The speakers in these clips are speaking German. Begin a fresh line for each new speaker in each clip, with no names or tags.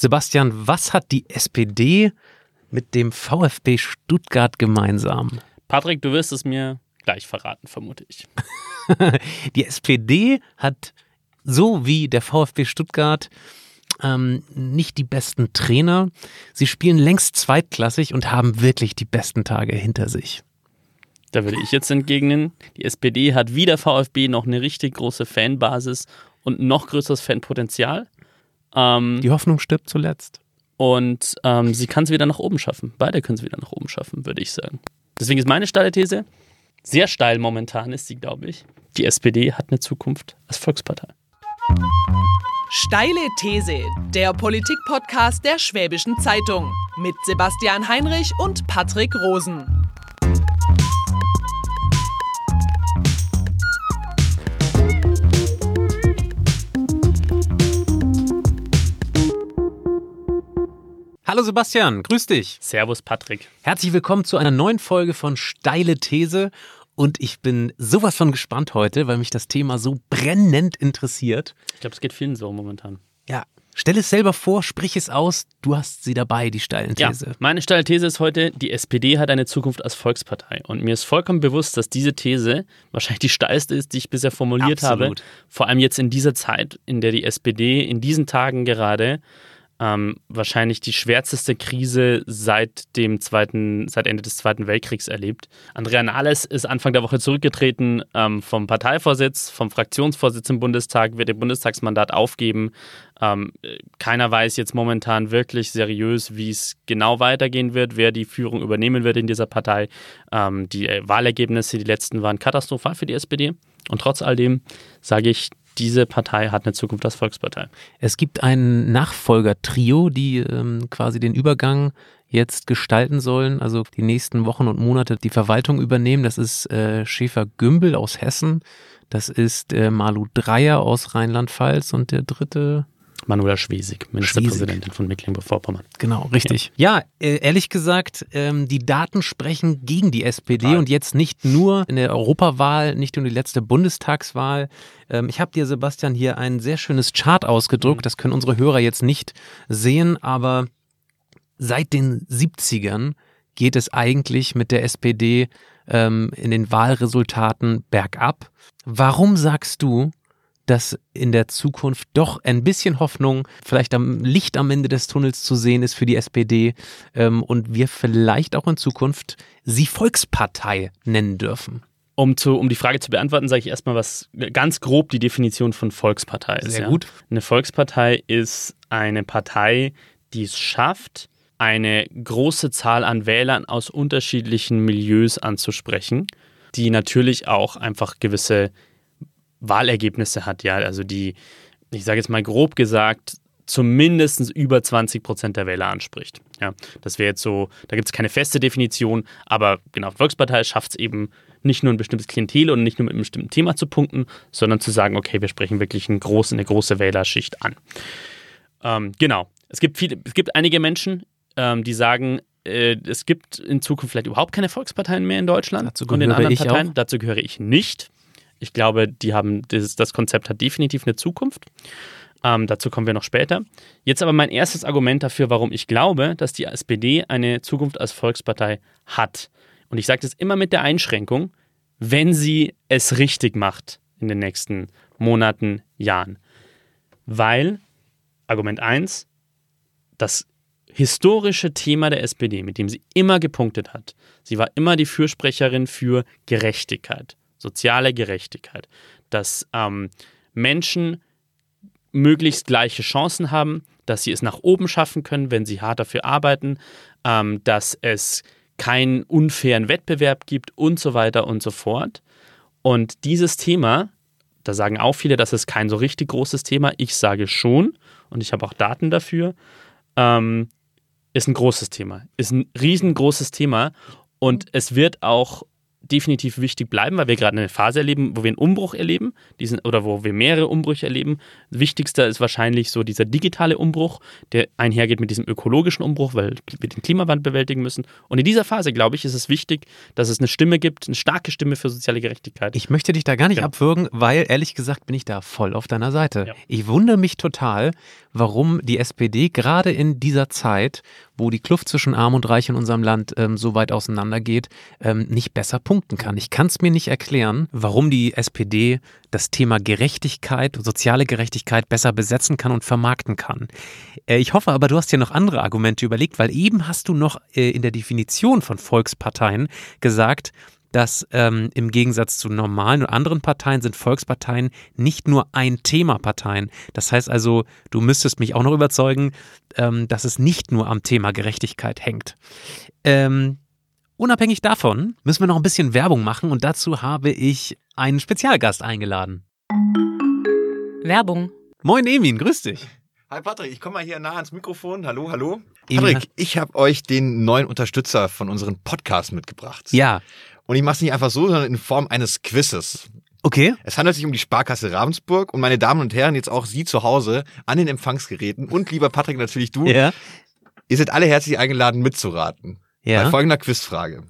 Sebastian, was hat die SPD mit dem VfB Stuttgart gemeinsam?
Patrick, du wirst es mir gleich verraten, vermute ich.
die SPD hat so wie der VfB Stuttgart ähm, nicht die besten Trainer. Sie spielen längst zweitklassig und haben wirklich die besten Tage hinter sich.
Da würde ich jetzt entgegnen, die SPD hat wie der VfB noch eine richtig große Fanbasis und noch größeres Fanpotenzial.
Ähm, die Hoffnung stirbt zuletzt.
Und ähm, sie kann es wieder nach oben schaffen. Beide können es wieder nach oben schaffen, würde ich sagen. Deswegen ist meine steile These, sehr steil momentan ist sie, glaube ich. Die SPD hat eine Zukunft als Volkspartei.
Steile These, der Politik-Podcast der Schwäbischen Zeitung mit Sebastian Heinrich und Patrick Rosen.
Hallo Sebastian, grüß dich.
Servus Patrick.
Herzlich willkommen zu einer neuen Folge von Steile These. Und ich bin sowas von gespannt heute, weil mich das Thema so brennend interessiert.
Ich glaube, es geht vielen so momentan.
Ja. Stell es selber vor, sprich es aus. Du hast sie dabei, die steilen These.
Ja, meine steile These ist heute, die SPD hat eine Zukunft als Volkspartei. Und mir ist vollkommen bewusst, dass diese These wahrscheinlich die steilste ist, die ich bisher formuliert Absolut. habe. Vor allem jetzt in dieser Zeit, in der die SPD in diesen Tagen gerade ähm, wahrscheinlich die schwärzeste Krise seit dem zweiten, seit Ende des Zweiten Weltkriegs erlebt. Andrea Nahles ist Anfang der Woche zurückgetreten ähm, vom Parteivorsitz, vom Fraktionsvorsitz im Bundestag, wird ihr Bundestagsmandat aufgeben. Ähm, keiner weiß jetzt momentan wirklich seriös, wie es genau weitergehen wird, wer die Führung übernehmen wird in dieser Partei. Ähm, die Wahlergebnisse, die letzten, waren katastrophal für die SPD. Und trotz all dem sage ich, diese Partei hat eine Zukunft als Volkspartei.
Es gibt ein Nachfolger-Trio, die ähm, quasi den Übergang jetzt gestalten sollen, also die nächsten Wochen und Monate die Verwaltung übernehmen. Das ist äh, Schäfer-Gümbel aus Hessen, das ist äh, Malu Dreier aus Rheinland-Pfalz und der dritte,
Manuela Schwesig, Ministerpräsidentin von Mecklenburg-Vorpommern.
Genau, richtig. Ja, ja äh, ehrlich gesagt, ähm, die Daten sprechen gegen die SPD Total. und jetzt nicht nur in der Europawahl, nicht nur die letzte Bundestagswahl. Ähm, ich habe dir, Sebastian, hier ein sehr schönes Chart ausgedruckt. Mhm. Das können unsere Hörer jetzt nicht sehen, aber seit den 70ern geht es eigentlich mit der SPD ähm, in den Wahlresultaten bergab. Warum sagst du, dass in der Zukunft doch ein bisschen Hoffnung, vielleicht am Licht am Ende des Tunnels zu sehen ist für die SPD ähm, und wir vielleicht auch in Zukunft sie Volkspartei nennen dürfen.
Um, zu, um die Frage zu beantworten, sage ich erstmal was ganz grob die Definition von Volkspartei ist.
Sehr ja. gut.
Eine Volkspartei ist eine Partei, die es schafft, eine große Zahl an Wählern aus unterschiedlichen Milieus anzusprechen, die natürlich auch einfach gewisse Wahlergebnisse hat, ja, also die, ich sage jetzt mal grob gesagt, zumindest über 20 Prozent der Wähler anspricht. Ja, das wäre jetzt so, da gibt es keine feste Definition, aber genau, Volkspartei schafft es eben nicht nur ein bestimmtes Klientel und nicht nur mit einem bestimmten Thema zu punkten, sondern zu sagen, okay, wir sprechen wirklich einen großen, eine große Wählerschicht an. Ähm, genau. Es gibt, viele, es gibt einige Menschen, ähm, die sagen, äh, es gibt in Zukunft vielleicht überhaupt keine Volksparteien mehr in Deutschland
und in anderen Parteien. Auch.
Dazu gehöre ich nicht. Ich glaube, die haben das, das Konzept hat definitiv eine Zukunft. Ähm, dazu kommen wir noch später. Jetzt aber mein erstes Argument dafür, warum ich glaube, dass die SPD eine Zukunft als Volkspartei hat. Und ich sage das immer mit der Einschränkung, wenn sie es richtig macht in den nächsten Monaten, Jahren. Weil, Argument 1, das historische Thema der SPD, mit dem sie immer gepunktet hat, sie war immer die Fürsprecherin für Gerechtigkeit soziale Gerechtigkeit, dass ähm, Menschen möglichst gleiche Chancen haben, dass sie es nach oben schaffen können, wenn sie hart dafür arbeiten, ähm, dass es keinen unfairen Wettbewerb gibt und so weiter und so fort. Und dieses Thema, da sagen auch viele, das ist kein so richtig großes Thema. Ich sage schon, und ich habe auch Daten dafür, ähm, ist ein großes Thema, ist ein riesengroßes Thema und es wird auch definitiv wichtig bleiben, weil wir gerade eine Phase erleben, wo wir einen Umbruch erleben, diesen, oder wo wir mehrere Umbrüche erleben. Wichtigster ist wahrscheinlich so dieser digitale Umbruch, der einhergeht mit diesem ökologischen Umbruch, weil wir den Klimawandel bewältigen müssen. Und in dieser Phase, glaube ich, ist es wichtig, dass es eine Stimme gibt, eine starke Stimme für soziale Gerechtigkeit.
Ich möchte dich da gar nicht
Genau.
abwürgen, weil ehrlich gesagt bin ich da voll auf deiner Seite.
Ja.
Ich wundere mich total, warum die SPD gerade in dieser Zeit, wo die Kluft zwischen Arm und Reich in unserem Land ähm, so weit auseinandergeht, ähm, nicht besser punkten kann. Ich kann es mir nicht erklären, warum die SPD das Thema Gerechtigkeit, soziale Gerechtigkeit besser besetzen kann und vermarkten kann. Äh, ich hoffe aber, du hast dir noch andere Argumente überlegt, weil eben hast du noch äh, in der Definition von Volksparteien gesagt, dass ähm, im Gegensatz zu normalen und anderen Parteien sind Volksparteien nicht nur ein Thema Parteien. Das heißt also, du müsstest mich auch noch überzeugen, ähm, dass es nicht nur am Thema Gerechtigkeit hängt. Ähm, unabhängig davon müssen wir noch ein bisschen Werbung machen und dazu habe ich einen Spezialgast eingeladen.
Werbung.
Moin Emin, grüß dich.
Hi Patrick, ich komme mal hier nah ans Mikrofon. Hallo, hallo. Patrick, ich habe euch den neuen Unterstützer von unserem Podcast mitgebracht.
Ja,
Und ich mache es nicht einfach so, sondern in Form eines Quizzes.
okay.
Es handelt sich um die Sparkasse Ravensburg und meine Damen und Herren, jetzt auch Sie zu Hause an den Empfangsgeräten und lieber Patrick natürlich du,
Ja,
ihr seid alle herzlich eingeladen mitzuraten. Bei
ja.
folgender Quizfrage.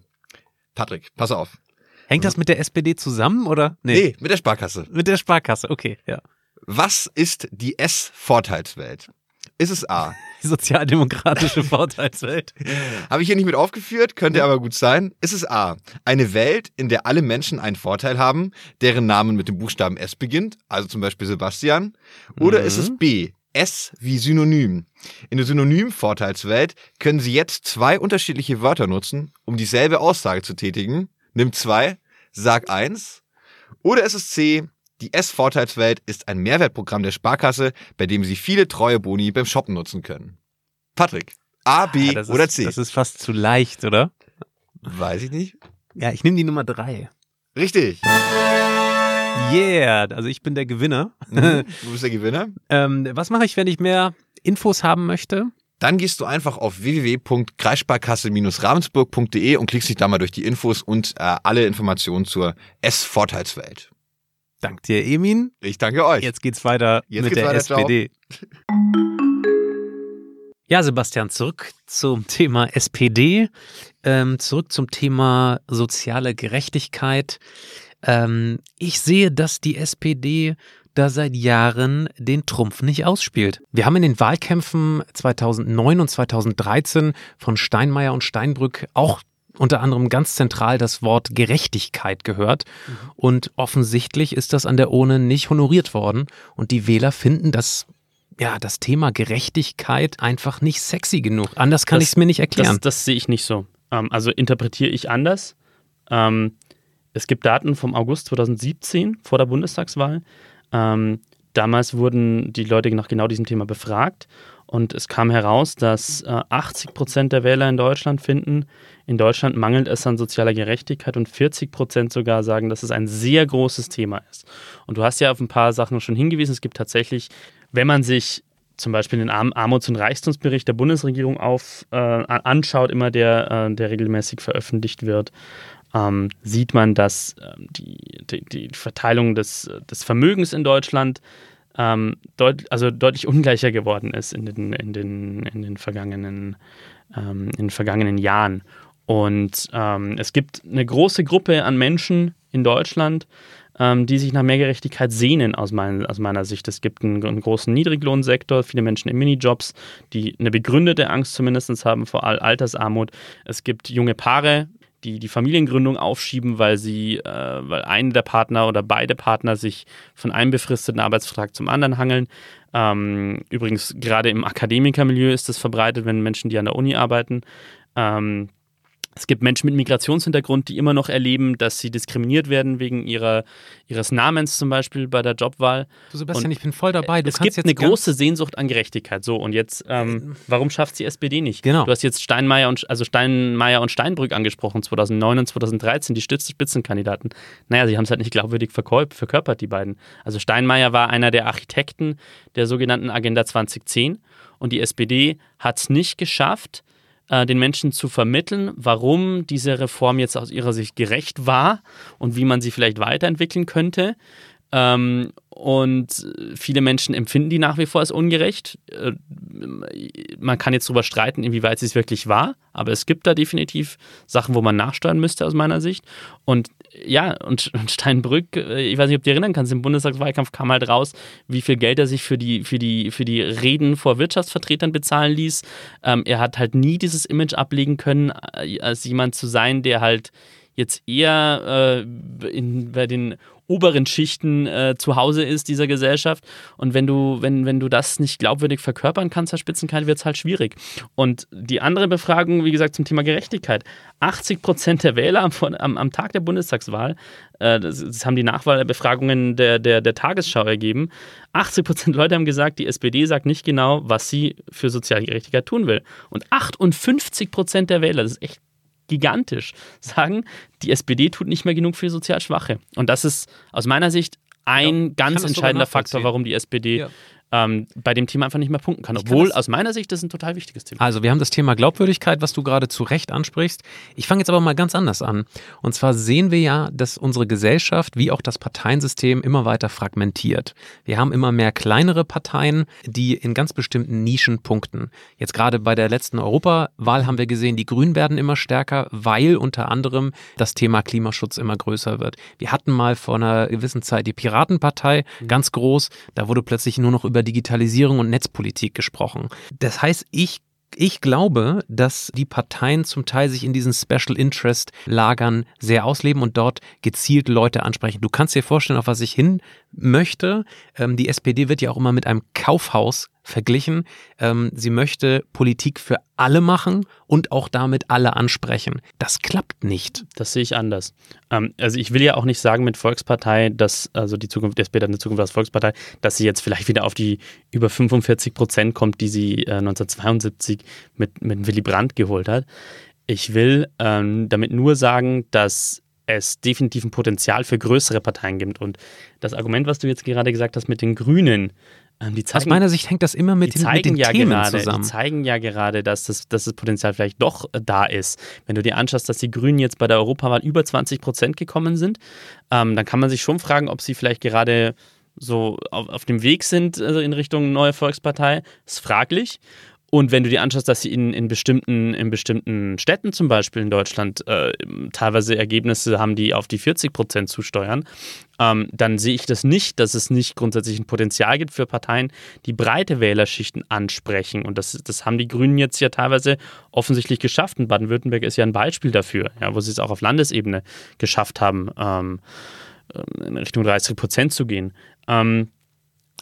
Patrick, pass auf.
Hängt das mit der SPD zusammen oder?
Nee, mit der Sparkasse.
Mit der Sparkasse, okay, ja.
Was ist die S-Vorteilswelt? Ist es A?
Die sozialdemokratische Vorteilswelt.
Habe ich hier nicht mit aufgeführt, könnte aber gut sein. Ist es A. Eine Welt, in der alle Menschen einen Vorteil haben, deren Namen mit dem Buchstaben S beginnt, also zum Beispiel Sebastian? Oder
Mhm.
ist es B. S wie Synonym. In der Synonym-Vorteilswelt können Sie jetzt zwei unterschiedliche Wörter nutzen, um dieselbe Aussage zu tätigen. Nimm zwei, sag eins. Oder ist es C. Die S-Vorteilswelt ist ein Mehrwertprogramm der Sparkasse, bei dem Sie viele treue Boni beim Shoppen nutzen können. Patrick, A, B
das
oder
ist,
C?
Das ist fast zu leicht, oder?
Weiß ich nicht.
Ja, ich nehme die Nummer drei.
Richtig.
Yeah, also ich bin der Gewinner.
Mhm. Du bist der Gewinner.
ähm, was mache ich, wenn ich mehr Infos haben möchte?
Dann gehst du einfach auf www.kreissparkasse-ravensburg.de und klickst dich da mal durch die Infos und äh, alle Informationen zur S-Vorteilswelt.
Dank dir, Emin.
Ich danke euch.
Jetzt geht's weiter
Jetzt
mit
geht's
der
weiter, ciao.
SPD. Ja, Sebastian, zurück zum Thema SPD, ähm, zurück zum Thema soziale Gerechtigkeit. Ähm, ich sehe, dass die SPD da seit Jahren den Trumpf nicht ausspielt. Wir haben in den Wahlkämpfen 2009 und 2013 von Steinmeier und Steinbrück auch unter anderem ganz zentral das Wort Gerechtigkeit gehört. Und offensichtlich ist das an der Urne nicht honoriert worden. Und die Wähler finden das, ja, das Thema Gerechtigkeit einfach nicht sexy genug. Anders kann ich es mir nicht erklären.
Das, das sehe ich nicht so. Ähm, also interpretiere ich anders. Ähm, es gibt Daten vom August 2017 vor der Bundestagswahl. Ähm, damals wurden die Leute nach genau diesem Thema befragt und es kam heraus, dass äh, 80 Prozent der Wähler in Deutschland finden, in Deutschland mangelt es an sozialer Gerechtigkeit und 40 Prozent sogar sagen, dass es ein sehr großes Thema ist. Und du hast ja auf ein paar Sachen schon hingewiesen. Es gibt tatsächlich, wenn man sich zum Beispiel den Arm Armuts- und Reichtumsbericht der Bundesregierung auf, äh, anschaut, immer der, äh, der regelmäßig veröffentlicht wird, ähm, sieht man, dass ähm, die, die, die Verteilung des, des Vermögens in Deutschland ähm, deut, also deutlich ungleicher geworden ist in den, in den, in den, vergangenen, ähm, in den vergangenen Jahren. Und ähm, es gibt eine große Gruppe an Menschen in Deutschland, ähm, die sich nach mehr Gerechtigkeit sehnen, aus, mein, aus meiner Sicht. Es gibt einen, einen großen Niedriglohnsektor, viele Menschen in Minijobs, die eine begründete Angst zumindest haben vor Al- Altersarmut. Es gibt junge Paare, die die Familiengründung aufschieben, weil sie, äh, weil einer der Partner oder beide Partner sich von einem befristeten Arbeitsvertrag zum anderen hangeln. Ähm, übrigens, gerade im Akademikermilieu ist das verbreitet, wenn Menschen, die an der Uni arbeiten. Ähm, es gibt Menschen mit Migrationshintergrund, die immer noch erleben, dass sie diskriminiert werden wegen ihrer, ihres Namens zum Beispiel bei der Jobwahl.
du Sebastian,
und
ich bin voll dabei. Du
es gibt
jetzt
eine große Sehnsucht an Gerechtigkeit. So, und jetzt, ähm, warum schafft die SPD nicht?
Genau.
Du hast jetzt Steinmeier und, also Steinmeier und Steinbrück angesprochen, 2009 und 2013, die Spitzenkandidaten. Naja, sie haben es halt nicht glaubwürdig verkörpert, die beiden. Also Steinmeier war einer der Architekten der sogenannten Agenda 2010 und die SPD hat es nicht geschafft, äh, den Menschen zu vermitteln, warum diese Reform jetzt aus ihrer Sicht gerecht war und wie man sie vielleicht weiterentwickeln könnte. Ähm, und viele Menschen empfinden die nach wie vor als ungerecht. Man kann jetzt darüber streiten, inwieweit sie es wirklich war, aber es gibt da definitiv Sachen, wo man nachsteuern müsste aus meiner Sicht. Und ja, und, Steinbrück, äh, ich weiß nicht, ob du dich erinnern kannst, im Bundestagswahlkampf kam halt raus, wie viel Geld er sich für die, für die, für die Reden vor Wirtschaftsvertretern bezahlen ließ. Ähm, er hat halt nie dieses Image ablegen können, äh, als jemand zu sein, der halt jetzt eher äh, in, bei den oberen Schichten äh, zu Hause ist dieser Gesellschaft. Und wenn du, wenn, wenn du das nicht glaubwürdig verkörpern kannst als Spitzenkandidat, wird es halt schwierig. Und die andere Befragung, wie gesagt, zum Thema Gerechtigkeit. 80 Prozent der Wähler am, am, am, Tag der Bundestagswahl, äh, das, das, haben die Nachwahlbefragungen der, der, der Tagesschau ergeben, 80 Prozent Leute haben gesagt, die SPD sagt nicht genau, was sie für soziale Gerechtigkeit tun will. Und 58 Prozent der Wähler, das ist echt gigantisch, sagen, die SPD tut nicht mehr genug für sozial Schwache. Und das ist aus meiner Sicht ein ja, ganz entscheidender Faktor, warum die SPD ja ähm, bei dem Thema einfach nicht mehr punkten kann. Obwohl aus meiner Sicht das ein total wichtiges Thema.
Also wir haben das Thema Glaubwürdigkeit, was du gerade zu Recht ansprichst. Ich fange jetzt aber mal ganz anders an. Und zwar sehen wir ja, dass unsere Gesellschaft wie auch das Parteiensystem immer weiter fragmentiert. Wir haben immer mehr kleinere Parteien, die in ganz bestimmten Nischen punkten. Jetzt gerade bei der letzten Europawahl haben wir gesehen, die Grünen werden immer stärker, weil unter anderem das Thema Klimaschutz immer größer wird. Wir hatten mal vor einer gewissen Zeit die Piratenpartei, mhm. ganz groß. Da wurde plötzlich nur noch über über Digitalisierung und Netzpolitik gesprochen. Das heißt, ich ich glaube, dass die Parteien zum Teil sich in diesen Special Interest Lagern sehr ausleben und dort gezielt Leute ansprechen. Du kannst dir vorstellen, auf was ich hin möchte. Ähm, die SPD wird ja auch immer mit einem Kaufhaus verglichen. Ähm, sie möchte Politik für alle machen und auch damit alle ansprechen. Das klappt nicht.
Das sehe ich anders. Ähm, also ich will ja auch nicht sagen mit Volkspartei, dass also die Zukunft der SPD eine Zukunft als Volkspartei, dass sie jetzt vielleicht wieder auf die über 45 Prozent kommt, die sie äh, 1972 mit, mit Willy Brandt geholt hat. Ich will ähm, damit nur sagen, dass es definitiv ein Potenzial für größere Parteien gibt. Und das Argument, was du jetzt gerade gesagt hast mit den Grünen,
ähm, zeigen, Aus meiner Sicht hängt das immer mit, den, mit den
ja
Themen
gerade,
zusammen.
Die zeigen ja gerade, dass das, dass das Potenzial vielleicht doch äh, da ist. Wenn du dir anschaust, dass die Grünen jetzt bei der Europawahl über 20 Prozent gekommen sind, ähm, dann kann man sich schon fragen, ob sie vielleicht gerade so auf, auf dem Weg sind also in Richtung neue Volkspartei. Ist fraglich. Und wenn du dir anschaust, dass sie in, in, bestimmten, in bestimmten Städten zum Beispiel in Deutschland äh, teilweise Ergebnisse haben, die auf die 40 Prozent zusteuern, ähm, dann sehe ich das nicht, dass es nicht grundsätzlich ein Potenzial gibt für Parteien, die breite Wählerschichten ansprechen. Und das, das haben die Grünen jetzt ja teilweise offensichtlich geschafft. Und Baden-Württemberg ist ja ein Beispiel dafür, ja, wo sie es auch auf Landesebene geschafft haben, ähm, in Richtung 30 Prozent zu gehen. Ähm,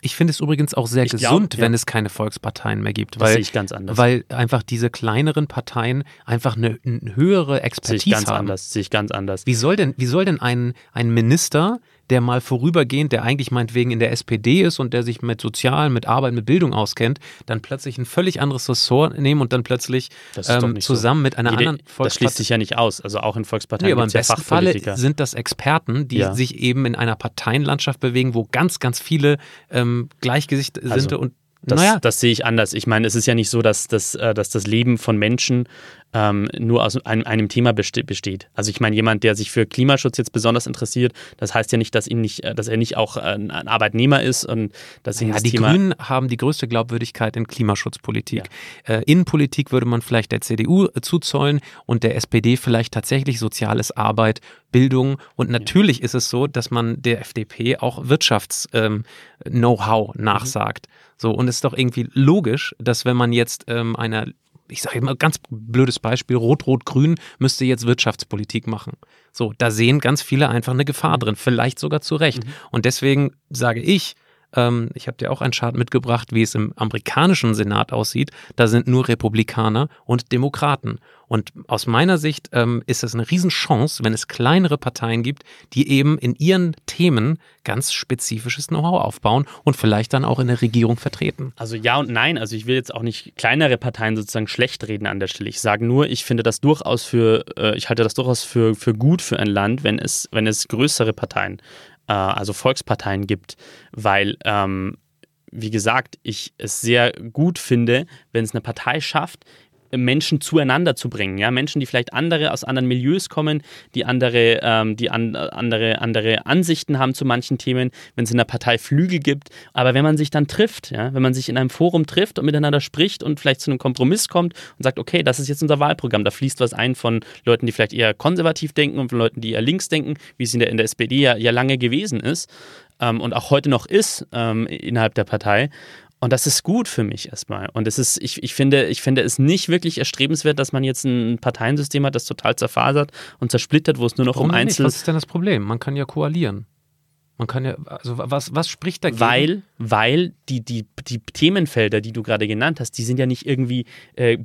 ich finde es übrigens auch sehr ich gesund, glaub, ja. wenn es keine Volksparteien mehr gibt. Weil,
das sehe ich ganz anders.
Weil einfach diese kleineren Parteien einfach eine, eine höhere Expertise
sehe ich ganz
haben.
Anders, sehe ich ganz anders.
Wie soll denn, wie soll denn ein, ein Minister der mal vorübergehend, der eigentlich meinetwegen in der SPD ist und der sich mit Sozial, mit Arbeit, mit Bildung auskennt, dann plötzlich ein völlig anderes Ressort nehmen und dann plötzlich ähm, zusammen so. mit einer Jede, anderen
Volkspartei. Das schließt sich ja nicht aus. Also auch in Volksparteien nee,
aber im besten ja Falle sind das Experten, die ja. sich eben in einer Parteienlandschaft bewegen, wo ganz, ganz viele ähm, Gleichgesinnte also. und
das, naja. das sehe ich anders. Ich meine, es ist ja nicht so, dass, dass, äh, dass das Leben von Menschen ähm, nur aus einem, einem Thema besteht. Also ich meine, jemand, der sich für Klimaschutz jetzt besonders interessiert, das heißt ja nicht, dass, ihn nicht, äh, dass er nicht auch ein Arbeitnehmer ist und dass
ihn
ja,
das
die
Thema Grünen haben die größte Glaubwürdigkeit in Klimaschutzpolitik. Ja. Äh, Innenpolitik würde man vielleicht der CDU äh, zuzollen und der SPD vielleicht tatsächlich soziales Arbeit, Bildung und natürlich ja. ist es so, dass man der FDP auch Wirtschafts-Know-how ähm, nachsagt. Mhm. So, und es ist doch irgendwie logisch, dass wenn man jetzt ähm, einer ich sage immer ganz blödes Beispiel, Rot-Rot-Grün müsste jetzt Wirtschaftspolitik machen. So, da sehen ganz viele einfach eine Gefahr drin, vielleicht sogar zu Recht. Mhm. Und deswegen sage ich, ähm, ich habe dir auch einen Chart mitgebracht, wie es im amerikanischen Senat aussieht. Da sind nur Republikaner und Demokraten. Und aus meiner Sicht ähm, ist es eine Riesenchance, wenn es kleinere Parteien gibt, die eben in ihren Themen ganz spezifisches Know-how aufbauen und vielleicht dann auch in der Regierung vertreten.
Also ja und nein. Also ich will jetzt auch nicht kleinere Parteien sozusagen schlecht reden an der Stelle. Ich sage nur, ich finde das durchaus für, äh, ich halte das durchaus für, für gut für ein Land, wenn es, wenn es größere Parteien äh, also Volksparteien gibt, weil, ähm, wie gesagt, ich es sehr gut finde, wenn es eine Partei schafft, Menschen zueinander zu bringen. Ja? Menschen, die vielleicht andere aus anderen Milieus kommen, die andere, ähm, die an, andere, andere Ansichten haben zu manchen Themen, wenn es in der Partei Flügel gibt. Aber wenn man sich dann trifft, ja? wenn man sich in einem Forum trifft und miteinander spricht und vielleicht zu einem Kompromiss kommt und sagt, okay, das ist jetzt unser Wahlprogramm, da fließt was ein von Leuten, die vielleicht eher konservativ denken und von Leuten, die eher links denken, wie es in der, in der SPD ja, ja lange gewesen ist ähm, und auch heute noch ist ähm, innerhalb der Partei. Und das ist gut für mich erstmal. Und es ist, ich, ich, finde, ich finde es nicht wirklich erstrebenswert, dass man jetzt ein Parteiensystem hat, das total zerfasert und zersplittert, wo es nur noch
Warum
um Einzel...
Was ist denn das Problem? Man kann ja koalieren. Man kann ja, also was, was spricht dagegen?
Weil, weil die, die, die Themenfelder, die du gerade genannt hast, die sind ja nicht irgendwie äh,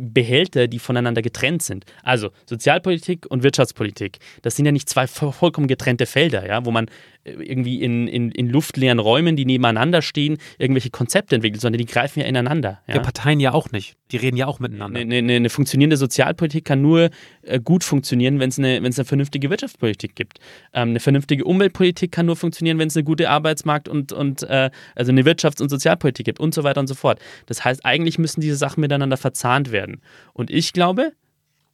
Behälter, die voneinander getrennt sind. Also Sozialpolitik und Wirtschaftspolitik, das sind ja nicht zwei vollkommen getrennte Felder, ja, wo man irgendwie in, in, in luftleeren Räumen, die nebeneinander stehen, irgendwelche Konzepte entwickelt, sondern die greifen ja ineinander. Ja,
ja Parteien ja auch nicht. Die reden ja auch miteinander.
Eine, eine, eine funktionierende Sozialpolitik kann nur äh, gut funktionieren, wenn es eine, eine vernünftige Wirtschaftspolitik gibt. Ähm, eine vernünftige Umweltpolitik kann nur funktionieren, wenn es eine gute Arbeitsmarkt- und, und äh, also eine Wirtschafts- und Sozialpolitik gibt und so weiter und so fort. Das heißt, eigentlich müssen diese Sachen miteinander verzahnt werden. Und ich glaube,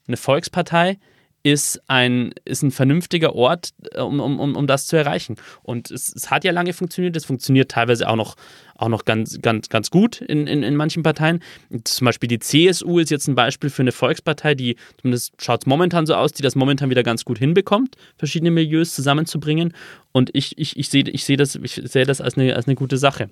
eine Volkspartei ist ein, ist ein vernünftiger Ort, äh, um, um, um das zu erreichen. Und es, es hat ja lange funktioniert, es funktioniert teilweise auch noch, auch noch ganz, ganz, ganz gut in, in, in manchen Parteien. Zum Beispiel die CSU ist jetzt ein Beispiel für eine Volkspartei, die, zumindest schaut es momentan so aus, die das momentan wieder ganz gut hinbekommt, verschiedene Milieus zusammenzubringen. Und ich, ich, ich sehe ich seh das, ich seh das als, eine, als eine gute Sache.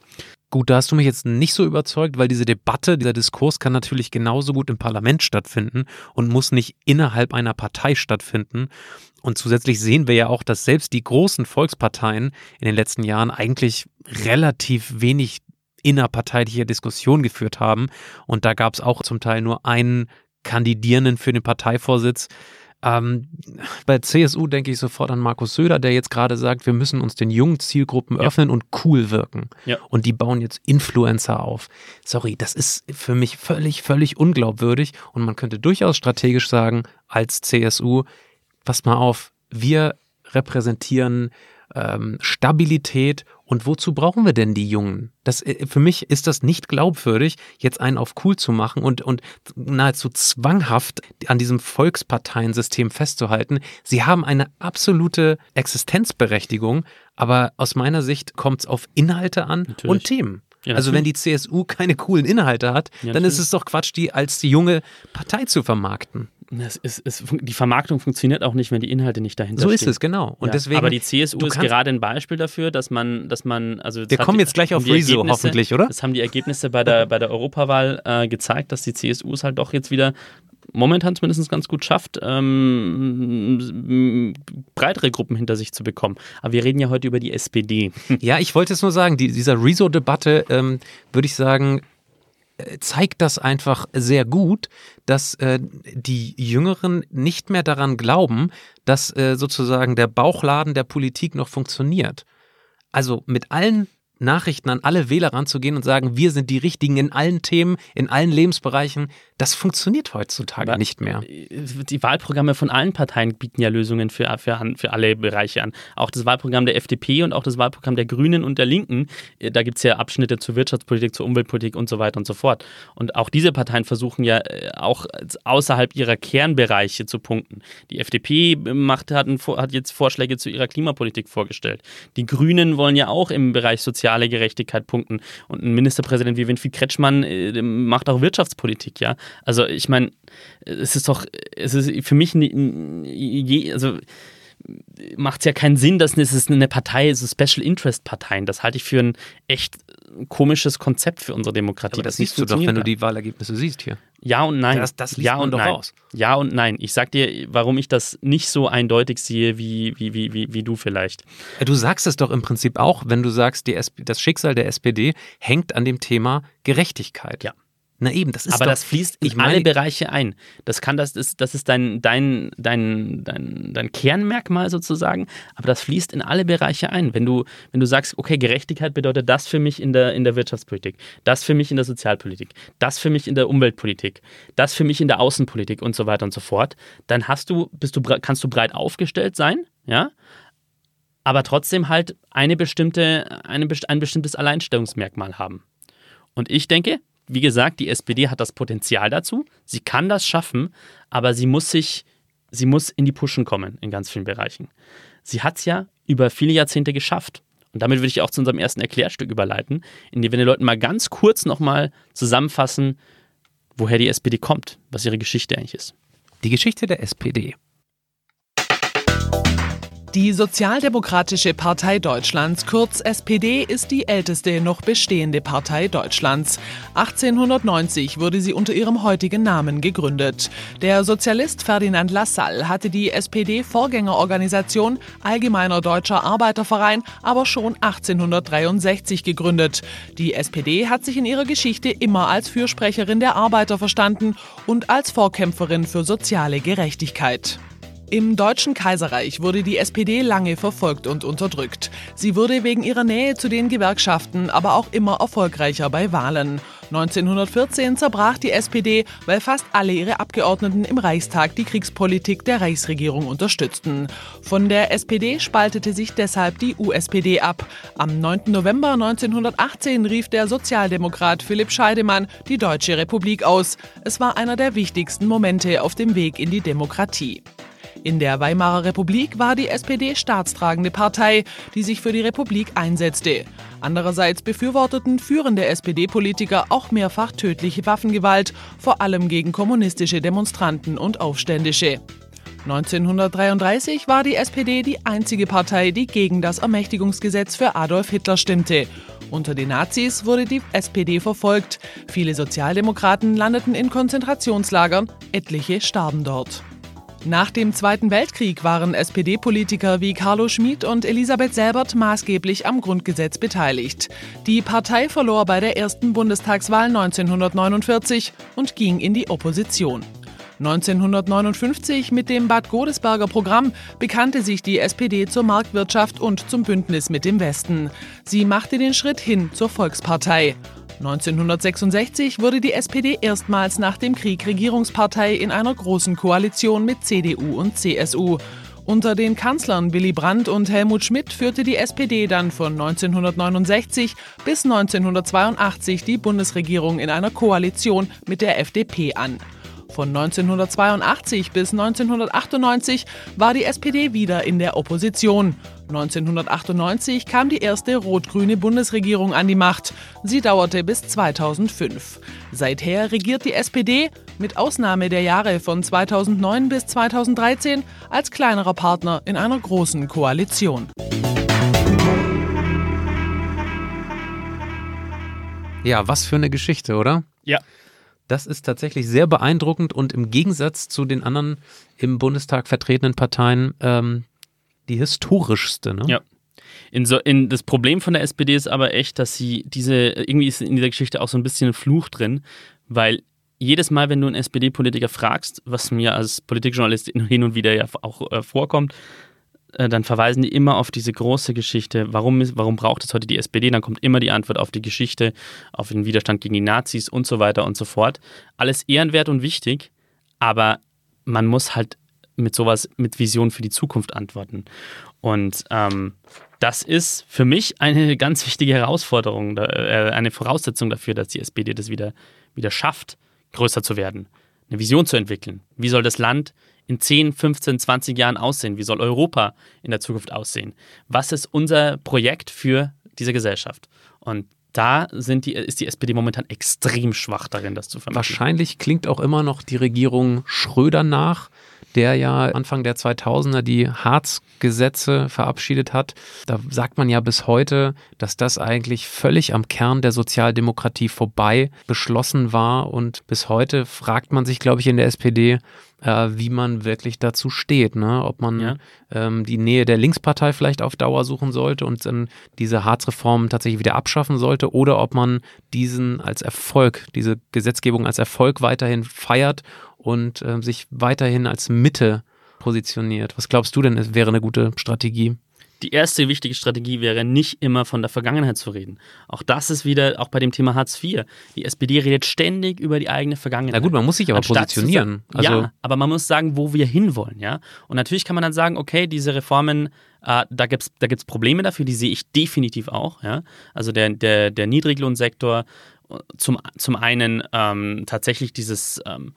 Gut, da hast du mich jetzt nicht so überzeugt, weil diese Debatte, dieser Diskurs kann natürlich genauso gut im Parlament stattfinden und muss nicht innerhalb einer Partei stattfinden. Und zusätzlich sehen wir ja auch, dass selbst die großen Volksparteien in den letzten Jahren eigentlich relativ wenig innerparteiliche Diskussion geführt haben. Und da gab es auch zum Teil nur einen Kandidierenden für den Parteivorsitz. Ähm, bei CSU denke ich sofort an Markus Söder, der jetzt gerade sagt, wir müssen uns den jungen Zielgruppen ja. öffnen und cool wirken.
Ja.
Und die bauen jetzt Influencer auf. Sorry, das ist für mich völlig, völlig unglaubwürdig. Und man könnte durchaus strategisch sagen, als CSU, passt mal auf, wir repräsentieren ähm, Stabilität und wozu brauchen wir denn die Jungen? Das, äh, für mich ist das nicht glaubwürdig, jetzt einen auf cool zu machen und, und nahezu zwanghaft an diesem Volksparteiensystem festzuhalten. Sie haben eine absolute Existenzberechtigung, aber aus meiner Sicht kommt es auf Inhalte an Natürlich. und Themen. Ja, also wenn die CSU keine coolen Inhalte hat, ja, dann ist es doch Quatsch, die als die junge Partei zu vermarkten.
Ist, es, die Vermarktung funktioniert auch nicht, wenn die Inhalte nicht dahinter stehen.
So ist es, genau. Und
ja.
deswegen,
Aber die CSU ist gerade ein Beispiel dafür, dass man, dass man, also
wir kommen jetzt gleich auf Rezo hoffentlich, oder?
Das haben die Ergebnisse bei der, bei der Europawahl äh, gezeigt, dass die CSU es halt doch jetzt wieder momentan zumindest ganz gut schafft, ähm, breitere Gruppen hinter sich zu bekommen. Aber wir reden ja heute über die SPD.
Ja, ich wollte es nur sagen, die, dieser Rezo-Debatte, ähm, würde ich sagen, zeigt das einfach sehr gut, dass äh, die Jüngeren nicht mehr daran glauben, dass äh, sozusagen der Bauchladen der Politik noch funktioniert. Also mit allen Nachrichten an alle Wähler ranzugehen und sagen, wir sind die Richtigen in allen Themen, in allen Lebensbereichen, das funktioniert heutzutage Aber nicht mehr.
Die Wahlprogramme von allen Parteien bieten ja Lösungen für, für, für alle Bereiche an. Auch das Wahlprogramm der FDP und auch das Wahlprogramm der Grünen und der Linken, äh, da gibt es ja Abschnitte zur Wirtschaftspolitik, zur Umweltpolitik und so weiter und so fort. Und auch diese Parteien versuchen ja äh, auch außerhalb ihrer Kernbereiche zu punkten. Die FDP macht, hat, hat jetzt Vorschläge zu ihrer Klimapolitik vorgestellt. Die Grünen wollen ja auch im Bereich soziale Gerechtigkeit punkten. Und ein Ministerpräsident wie Winfried Kretschmann äh, macht auch Wirtschaftspolitik, ja. Also ich meine, es ist doch, es ist für mich, also macht es ja keinen Sinn, dass es eine Partei, so Special Interest Parteien, das halte ich für ein echt komisches Konzept für unsere Demokratie.
Aber das, das siehst du doch, wenn du die Wahlergebnisse siehst hier.
Ja und nein.
Das, das
ja und
doch
nein.
Raus.
Ja und nein. Ich sag dir, warum ich das nicht so eindeutig sehe wie, wie, wie, wie, wie du vielleicht.
Du sagst es doch im Prinzip auch, wenn du sagst, das Schicksal der SPD hängt an dem Thema Gerechtigkeit.
Ja.
Na eben, das ist
Aber
doch,
das fließt in meine, alle Bereiche ein. Das kann das ist, das ist dein, dein, dein, dein, dein Kernmerkmal sozusagen, aber das fließt in alle Bereiche ein. Wenn du, wenn du sagst, okay, Gerechtigkeit bedeutet das für mich in der, in der Wirtschaftspolitik, das für mich in der Sozialpolitik, das für mich in der Umweltpolitik, das für mich in der Außenpolitik und so weiter und so fort, dann hast du, bist du, kannst du breit aufgestellt sein, ja, aber trotzdem halt eine bestimmte, eine, ein bestimmtes Alleinstellungsmerkmal haben. Und ich denke, wie gesagt, die SPD hat das Potenzial dazu. Sie kann das schaffen, aber sie muss sich, sie muss in die Pushen kommen in ganz vielen Bereichen. Sie hat es ja über viele Jahrzehnte geschafft. Und damit würde ich auch zu unserem ersten Erklärstück überleiten, in dem wir den Leuten mal ganz kurz nochmal zusammenfassen, woher die SPD kommt, was ihre Geschichte eigentlich ist.
Die Geschichte der SPD.
Die Sozialdemokratische Partei Deutschlands, kurz SPD, ist die älteste noch bestehende Partei Deutschlands. 1890 wurde sie unter ihrem heutigen Namen gegründet. Der Sozialist Ferdinand Lassalle hatte die SPD-Vorgängerorganisation Allgemeiner Deutscher Arbeiterverein aber schon 1863 gegründet. Die SPD hat sich in ihrer Geschichte immer als Fürsprecherin der Arbeiter verstanden und als Vorkämpferin für soziale Gerechtigkeit. Im Deutschen Kaiserreich wurde die SPD lange verfolgt und unterdrückt. Sie wurde wegen ihrer Nähe zu den Gewerkschaften aber auch immer erfolgreicher bei Wahlen. 1914 zerbrach die SPD, weil fast alle ihre Abgeordneten im Reichstag die Kriegspolitik der Reichsregierung unterstützten. Von der SPD spaltete sich deshalb die USPD ab. Am 9. November 1918 rief der Sozialdemokrat Philipp Scheidemann die Deutsche Republik aus. Es war einer der wichtigsten Momente auf dem Weg in die Demokratie. In der Weimarer Republik war die SPD staatstragende Partei, die sich für die Republik einsetzte. Andererseits befürworteten führende SPD-Politiker auch mehrfach tödliche Waffengewalt, vor allem gegen kommunistische Demonstranten und Aufständische. 1933 war die SPD die einzige Partei, die gegen das Ermächtigungsgesetz für Adolf Hitler stimmte. Unter den Nazis wurde die SPD verfolgt. Viele Sozialdemokraten landeten in Konzentrationslagern, etliche starben dort. Nach dem Zweiten Weltkrieg waren SPD-Politiker wie Carlo Schmid und Elisabeth Selbert maßgeblich am Grundgesetz beteiligt. Die Partei verlor bei der ersten Bundestagswahl 1949 und ging in die Opposition. 1959 mit dem Bad Godesberger Programm bekannte sich die SPD zur Marktwirtschaft und zum Bündnis mit dem Westen. Sie machte den Schritt hin zur Volkspartei. 1966 wurde die SPD erstmals nach dem Krieg Regierungspartei in einer großen Koalition mit CDU und CSU. Unter den Kanzlern Willy Brandt und Helmut Schmidt führte die SPD dann von 1969 bis 1982 die Bundesregierung in einer Koalition mit der FDP an. Von 1982 bis 1998 war die SPD wieder in der Opposition. 1998 kam die erste rot-grüne Bundesregierung an die Macht. Sie dauerte bis 2005. Seither regiert die SPD, mit Ausnahme der Jahre von 2009 bis 2013, als kleinerer Partner in einer großen Koalition.
Ja, was für eine Geschichte, oder?
Ja.
Das ist tatsächlich sehr beeindruckend und im Gegensatz zu den anderen im Bundestag vertretenen Parteien ähm, die historischste. Ne?
Ja. In so, in, das Problem von der SPD ist aber echt, dass sie diese, irgendwie ist in dieser Geschichte auch so ein bisschen ein Fluch drin, weil jedes Mal, wenn du einen SPD-Politiker fragst, was mir als Politikjournalist hin und wieder ja auch äh, vorkommt, äh, dann verweisen die immer auf diese große Geschichte, warum, warum braucht es heute die SPD? Dann kommt immer die Antwort auf die Geschichte, auf den Widerstand gegen die Nazis und so weiter und so fort. Alles ehrenwert und wichtig, aber man muss halt mit sowas, mit Vision für die Zukunft antworten. Und ähm, das ist für mich eine ganz wichtige Herausforderung, äh, eine Voraussetzung dafür, dass die SPD das wieder, wieder schafft, größer zu werden, eine Vision zu entwickeln. Wie soll das Land in 10, 15, 20 Jahren aussehen? Wie soll Europa in der Zukunft aussehen? Was ist unser Projekt für diese Gesellschaft? Und da die, ist die SPD momentan extrem schwach darin, das zu vermitteln.
Wahrscheinlich klingt auch immer noch die Regierung Schröder nach, der ja Anfang der 2000er die Harz-Gesetze verabschiedet hat. Da sagt man ja bis heute, dass das eigentlich völlig am Kern der Sozialdemokratie vorbei beschlossen war. Und bis heute fragt man sich, glaube ich, in der SPD, äh, wie man wirklich dazu steht. Ne? Ob man ja. ähm, die Nähe der Linkspartei vielleicht auf Dauer suchen sollte und dann diese Harzreform tatsächlich wieder abschaffen sollte oder ob man diesen als Erfolg, diese Gesetzgebung als Erfolg weiterhin feiert und äh, sich weiterhin als Mitte positioniert. Was glaubst du denn, wäre eine gute Strategie?
Die erste wichtige Strategie wäre, nicht immer von der Vergangenheit zu reden. Auch das ist wieder, auch bei dem Thema Hartz IV. Die SPD redet ständig über die eigene Vergangenheit.
Na gut, man muss sich aber
Anstatt
positionieren.
Sagen,
Also-
ja, aber man muss sagen, wo wir hinwollen, ja. Und natürlich kann man dann sagen, okay, diese Reformen, äh, da gibt es da gibt's Probleme dafür, die sehe ich definitiv auch, ja. Also der, der, der Niedriglohnsektor, äh, zum, zum einen ähm, tatsächlich dieses, ähm,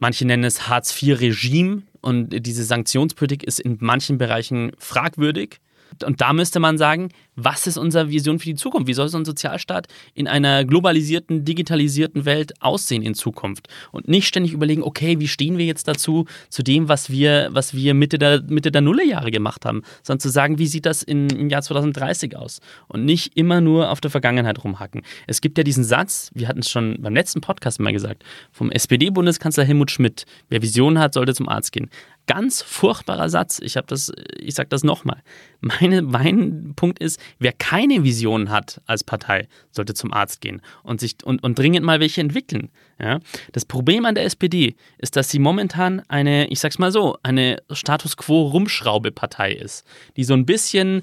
manche nennen es Hartz-IV-Regime und diese Sanktionspolitik ist in manchen Bereichen fragwürdig. Und da müsste man sagen, was ist unsere Vision für die Zukunft? Wie soll so ein Sozialstaat in einer globalisierten, digitalisierten Welt aussehen in Zukunft? Und nicht ständig überlegen, okay, wie stehen wir jetzt dazu, zu dem, was wir, was wir Mitte der, Mitte der Nullerjahre gemacht haben, sondern zu sagen, wie sieht das in, im Jahr 2030 aus? Und nicht immer nur auf der Vergangenheit rumhacken. Es gibt ja diesen Satz, wir hatten es schon beim letzten Podcast mal gesagt, vom SPD-Bundeskanzler Helmut Schmidt, wer Visionen hat, sollte zum Arzt gehen ganz furchtbarer Satz. Ich habe das, ich sage das nochmal. Mein Punkt ist, wer keine Vision hat als Partei, sollte zum Arzt gehen und sich und, und dringend mal welche entwickeln. Ja? Das Problem an der SPD ist, dass sie momentan eine, ich sag's mal so, eine Status quo Rumschraube Partei ist, die so ein bisschen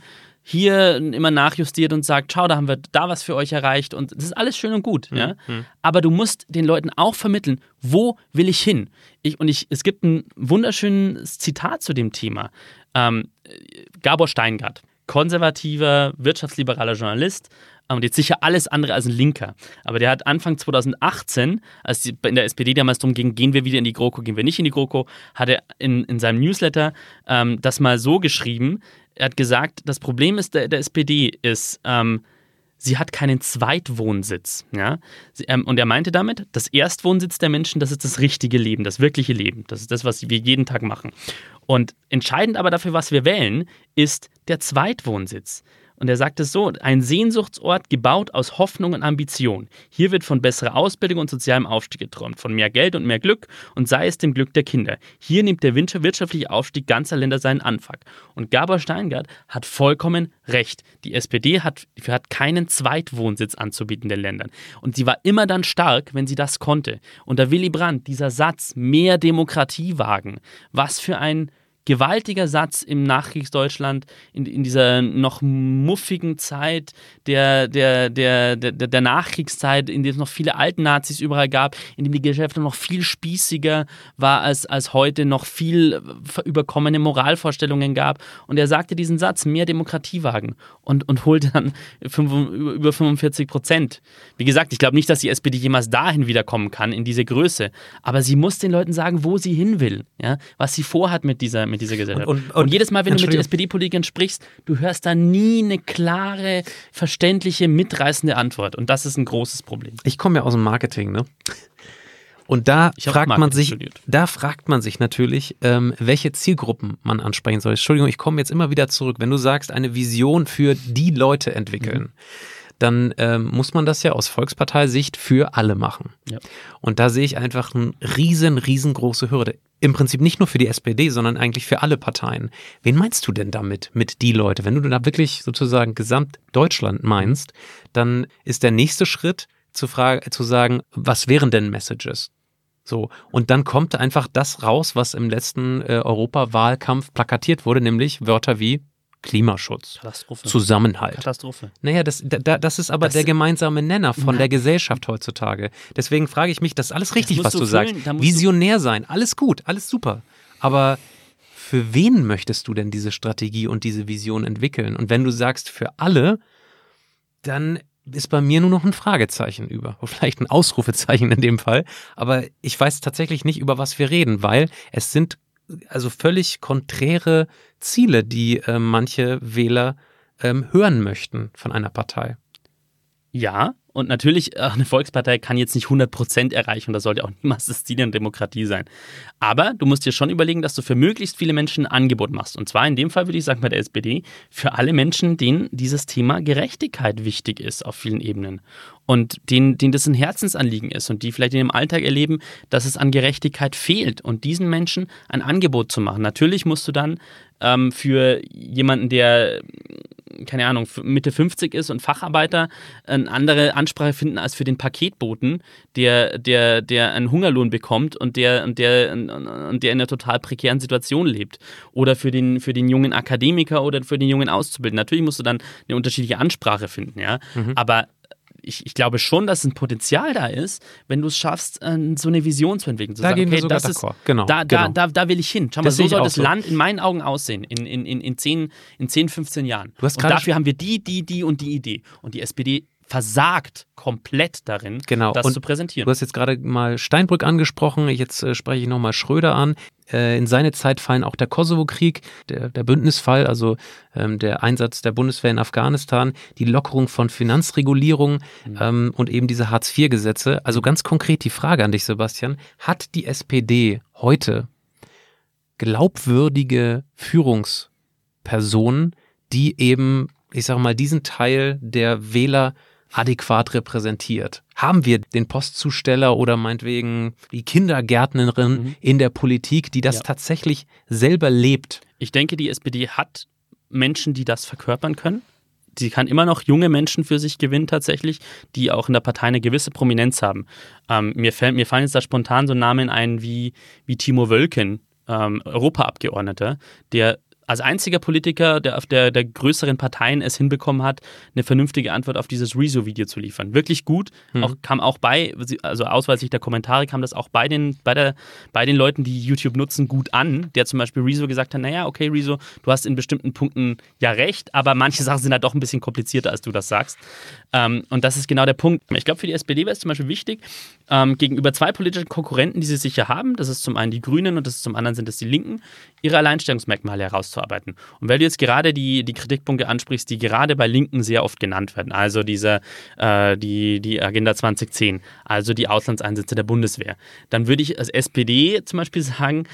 hier immer nachjustiert und sagt, schau, da haben wir da was für euch erreicht und das ist alles schön und gut, ja. Aber du musst den Leuten auch vermitteln, wo will ich hin? Ich, und ich, es gibt ein wunderschönes Zitat zu dem Thema. Ähm, Gabor Steingart, konservativer, wirtschaftsliberaler Journalist und jetzt sicher alles andere als ein Linker. Aber der hat Anfang 2018, als in der SPD damals darum ging, gehen wir wieder in die GroKo, gehen wir nicht in die GroKo, hat er in, in seinem Newsletter ähm, das mal so geschrieben. Er hat gesagt, das Problem ist der, der SPD ist, ähm, sie hat keinen Zweitwohnsitz. Ja? Ähm, und er meinte damit, das Erstwohnsitz der Menschen, das ist das richtige Leben, das wirkliche Leben. Das ist das, was wir jeden Tag machen. Und entscheidend aber dafür, was wir wählen, ist der Zweitwohnsitz. Und er sagt es so: ein Sehnsuchtsort gebaut aus Hoffnung und Ambition. Hier wird von besserer Ausbildung und sozialem Aufstieg geträumt, von mehr Geld und mehr Glück und sei es dem Glück der Kinder. Hier nimmt der wirtschaftliche Aufstieg ganzer Länder seinen Anfang. Und Gabor Steingart hat vollkommen recht. Die SPD hat, hat keinen Zweitwohnsitz anzubieten den Ländern. Und sie war immer dann stark, wenn sie das konnte. Unter Willy Brandt, dieser Satz, mehr Demokratie wagen. Was für ein gewaltiger Satz im Nachkriegsdeutschland, in, in dieser noch muffigen Zeit der, der, der, der, der Nachkriegszeit, in der es noch viele alten Nazis überall gab, in dem die Gesellschaft noch viel spießiger war als, als heute, noch viel überkommene Moralvorstellungen gab. Und er sagte diesen Satz, mehr Demokratie wagen und, und holte dann fünf, über 45 Prozent. Wie gesagt, ich glaube nicht, dass die SPD jemals dahin wiederkommen kann, in diese Größe. Aber sie muss den Leuten sagen, wo sie hin will, ja? was sie vorhat mit dieser, mit dieser Gesellschaft.
Und- und-
und jedes Mal, wenn du mit
Entschuldigung.
SPD-Politikern sprichst, du hörst da nie eine klare, verständliche, mitreißende Antwort. Und das ist ein großes Problem.
Ich komme ja aus dem Marketing, ne? Und da fragt man sich,
studiert.
da fragt man sich natürlich, ähm, welche Zielgruppen man ansprechen soll. Entschuldigung, ich komme jetzt immer wieder zurück. Wenn du sagst, eine Vision für die Leute entwickeln,
Mhm.
Dann ähm, muss man das ja aus Volksparteisicht für alle machen.
Ja.
Und da sehe ich einfach eine riesen, riesengroße Hürde. Im Prinzip nicht nur für die SPD, sondern eigentlich für alle Parteien. Wen meinst du denn damit, mit die Leute? Wenn du da wirklich sozusagen Gesamtdeutschland meinst, dann ist der nächste Schritt zu, fragen, zu sagen, was wären denn Messages? So, und dann kommt einfach das raus, was im letzten äh, Europawahlkampf plakatiert wurde, nämlich Wörter wie Klimaschutz,
Katastrophe.
Zusammenhalt.
Katastrophe.
Naja, das, da, das ist aber
Das-
der gemeinsame Nenner von
Nein.
der Gesellschaft heutzutage. Deswegen frage ich mich, das ist alles richtig, was
du füllen,
sagst. Visionär sein, alles gut, alles super. Aber für wen möchtest du denn diese Strategie und diese Vision entwickeln? Und wenn du sagst für alle, dann ist bei mir nur noch ein Fragezeichen über. Oder vielleicht ein Ausrufezeichen in dem Fall. Aber ich weiß tatsächlich nicht, über was wir reden, weil es sind also völlig konträre Ziele, die äh, manche Wähler ähm, hören möchten von einer Partei.
Ja, und natürlich, äh, eine Volkspartei kann jetzt nicht 100% erreichen und das sollte auch niemals das Ziel der Demokratie sein. Aber du musst dir schon überlegen, dass du für möglichst viele Menschen ein Angebot machst. Und zwar in dem Fall würde ich sagen bei der SPD, für alle Menschen, denen dieses Thema Gerechtigkeit wichtig ist auf vielen Ebenen. Und denen, denen das ein Herzensanliegen ist und die vielleicht in ihrem Alltag erleben, dass es an Gerechtigkeit fehlt. Und diesen Menschen ein Angebot zu machen. Natürlich musst du dann ähm, für jemanden, der keine Ahnung, Mitte 50 ist und Facharbeiter eine andere Ansprache finden als für den Paketboten, der, der, der einen Hungerlohn bekommt und der, und der, und der in einer total prekären Situation lebt. Oder für den, für den jungen Akademiker oder für den jungen Auszubildenden. Natürlich musst du dann eine unterschiedliche Ansprache finden, ja. Mhm. Aber ich, ich, glaube schon, dass ein Potenzial da ist, wenn du es schaffst, so eine Vision zu entwickeln. Zu
da sagen, gehen okay, wir sogar das ist,
genau, da, genau. Da, da, will ich hin. Schau mal, das so soll das so. Land in meinen Augen aussehen, in, in, in, in, 10, in 10, 15 Jahren. und dafür haben wir die, die, die und die Idee. Und die SPD versagt komplett darin,
genau.
das
und
zu präsentieren.
Du hast jetzt gerade mal Steinbrück angesprochen, jetzt äh, spreche ich nochmal Schröder an. Äh, in seine Zeit fallen auch der Kosovo-Krieg, der, der Bündnisfall, also ähm, der Einsatz der Bundeswehr in Afghanistan, die Lockerung von Finanzregulierung mhm. ähm, und eben diese Hartz-IV-Gesetze. Also ganz konkret die Frage an dich, Sebastian, hat die SPD heute glaubwürdige Führungspersonen, die eben, ich sage mal, diesen Teil der Wähler adäquat repräsentiert? Haben wir den Postzusteller oder meinetwegen die Kindergärtnerin mhm. in der Politik, die das ja. tatsächlich selber lebt?
Ich denke, die SPD hat Menschen, die das verkörpern können. Sie kann immer noch junge Menschen für sich gewinnen, tatsächlich, die auch in der Partei eine gewisse Prominenz haben. Ähm, mir, fällt, mir fallen jetzt da spontan so Namen ein wie, wie Timo Wölken, ähm, Europaabgeordneter, der als einziger Politiker, der auf der, der größeren Parteien es hinbekommen hat, eine vernünftige Antwort auf dieses Rezo-Video zu liefern. Wirklich gut. Mhm. Auch, kam auch bei, also ausweislich der Kommentare kam das auch bei den, bei, der, bei den Leuten, die YouTube nutzen, gut an. Der zum Beispiel Rezo gesagt hat, naja, okay, Rezo, du hast in bestimmten Punkten ja recht, aber manche Sachen sind halt doch ein bisschen komplizierter, als du das sagst. Ähm, und das ist genau der Punkt. Ich glaube, für die SPD wäre es zum Beispiel wichtig, ähm, gegenüber zwei politischen Konkurrenten, die sie sicher haben, das ist zum einen die Grünen und das ist zum anderen sind es die Linken, ihre Alleinstellungsmerkmale herauszuarbeiten. Und weil du jetzt gerade die, die Kritikpunkte ansprichst, die gerade bei Linken sehr oft genannt werden, also diese, äh, die, die Agenda 2010, also die Auslandseinsätze der Bundeswehr, dann würde ich als SPD zum Beispiel sagen,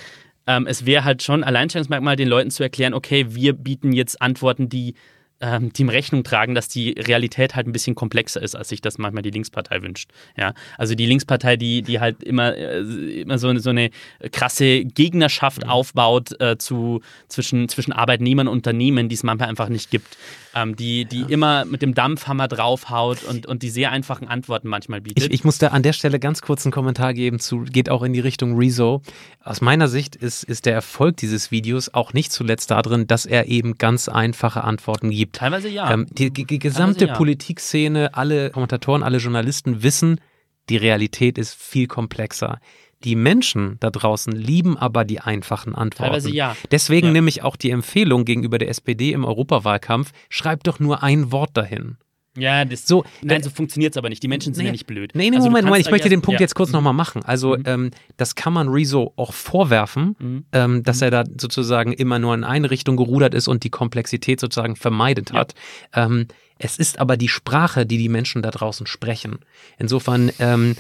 ähm, es wäre halt schon Alleinstellungsmerkmal, den Leuten zu erklären, okay, wir bieten jetzt Antworten, die ähm, dem Rechnung tragen, dass die Realität halt ein bisschen komplexer ist, als sich das manchmal die Linkspartei wünscht. Ja? Also die Linkspartei, die, die halt immer, äh, immer so, so eine krasse Gegnerschaft mhm. aufbaut äh, zu, zwischen, zwischen Arbeitnehmern und Unternehmen, die es manchmal einfach nicht gibt. Ähm, die die ja. immer mit dem Dampfhammer draufhaut und, und die sehr einfachen Antworten manchmal bietet.
Ich, ich muss da an der Stelle ganz kurz einen Kommentar geben zu, geht auch in die Richtung Rezo. Aus meiner Sicht ist, ist der Erfolg dieses Videos auch nicht zuletzt darin, dass er eben ganz einfache Antworten gibt.
Teilweise ja.
Ähm, die, die, gesamte ja. Politikszene, alle Kommentatoren, alle Journalisten wissen, die Realität ist viel komplexer. Die Menschen da draußen lieben aber die einfachen Antworten.
Teilweise ja.
Deswegen
ja.
nehme ich auch die Empfehlung gegenüber der SPD im Europawahlkampf, schreib doch nur ein Wort dahin.
Ja, das, so, nein, so funktioniert es aber nicht. Die Menschen sind nee, ja nicht blöd.
Nee, nee, also Moment, Moment, ich möchte den Punkt ja. jetzt kurz mhm. nochmal machen. Also, mhm. ähm, das kann man Rezo auch vorwerfen, mhm. ähm, dass mhm. er da sozusagen immer nur in eine Richtung gerudert ist und die Komplexität sozusagen vermeidet ja. hat. Ähm, es ist aber die Sprache, die die Menschen da draußen sprechen. Insofern, ähm,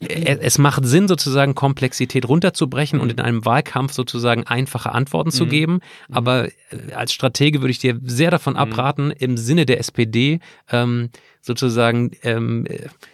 es macht Sinn, sozusagen Komplexität runterzubrechen und in einem Wahlkampf sozusagen einfache Antworten zu mhm. geben. Mhm. Aber äh, als Stratege würde ich dir sehr davon mhm. abraten, im Sinne der SPD ähm, sozusagen ähm,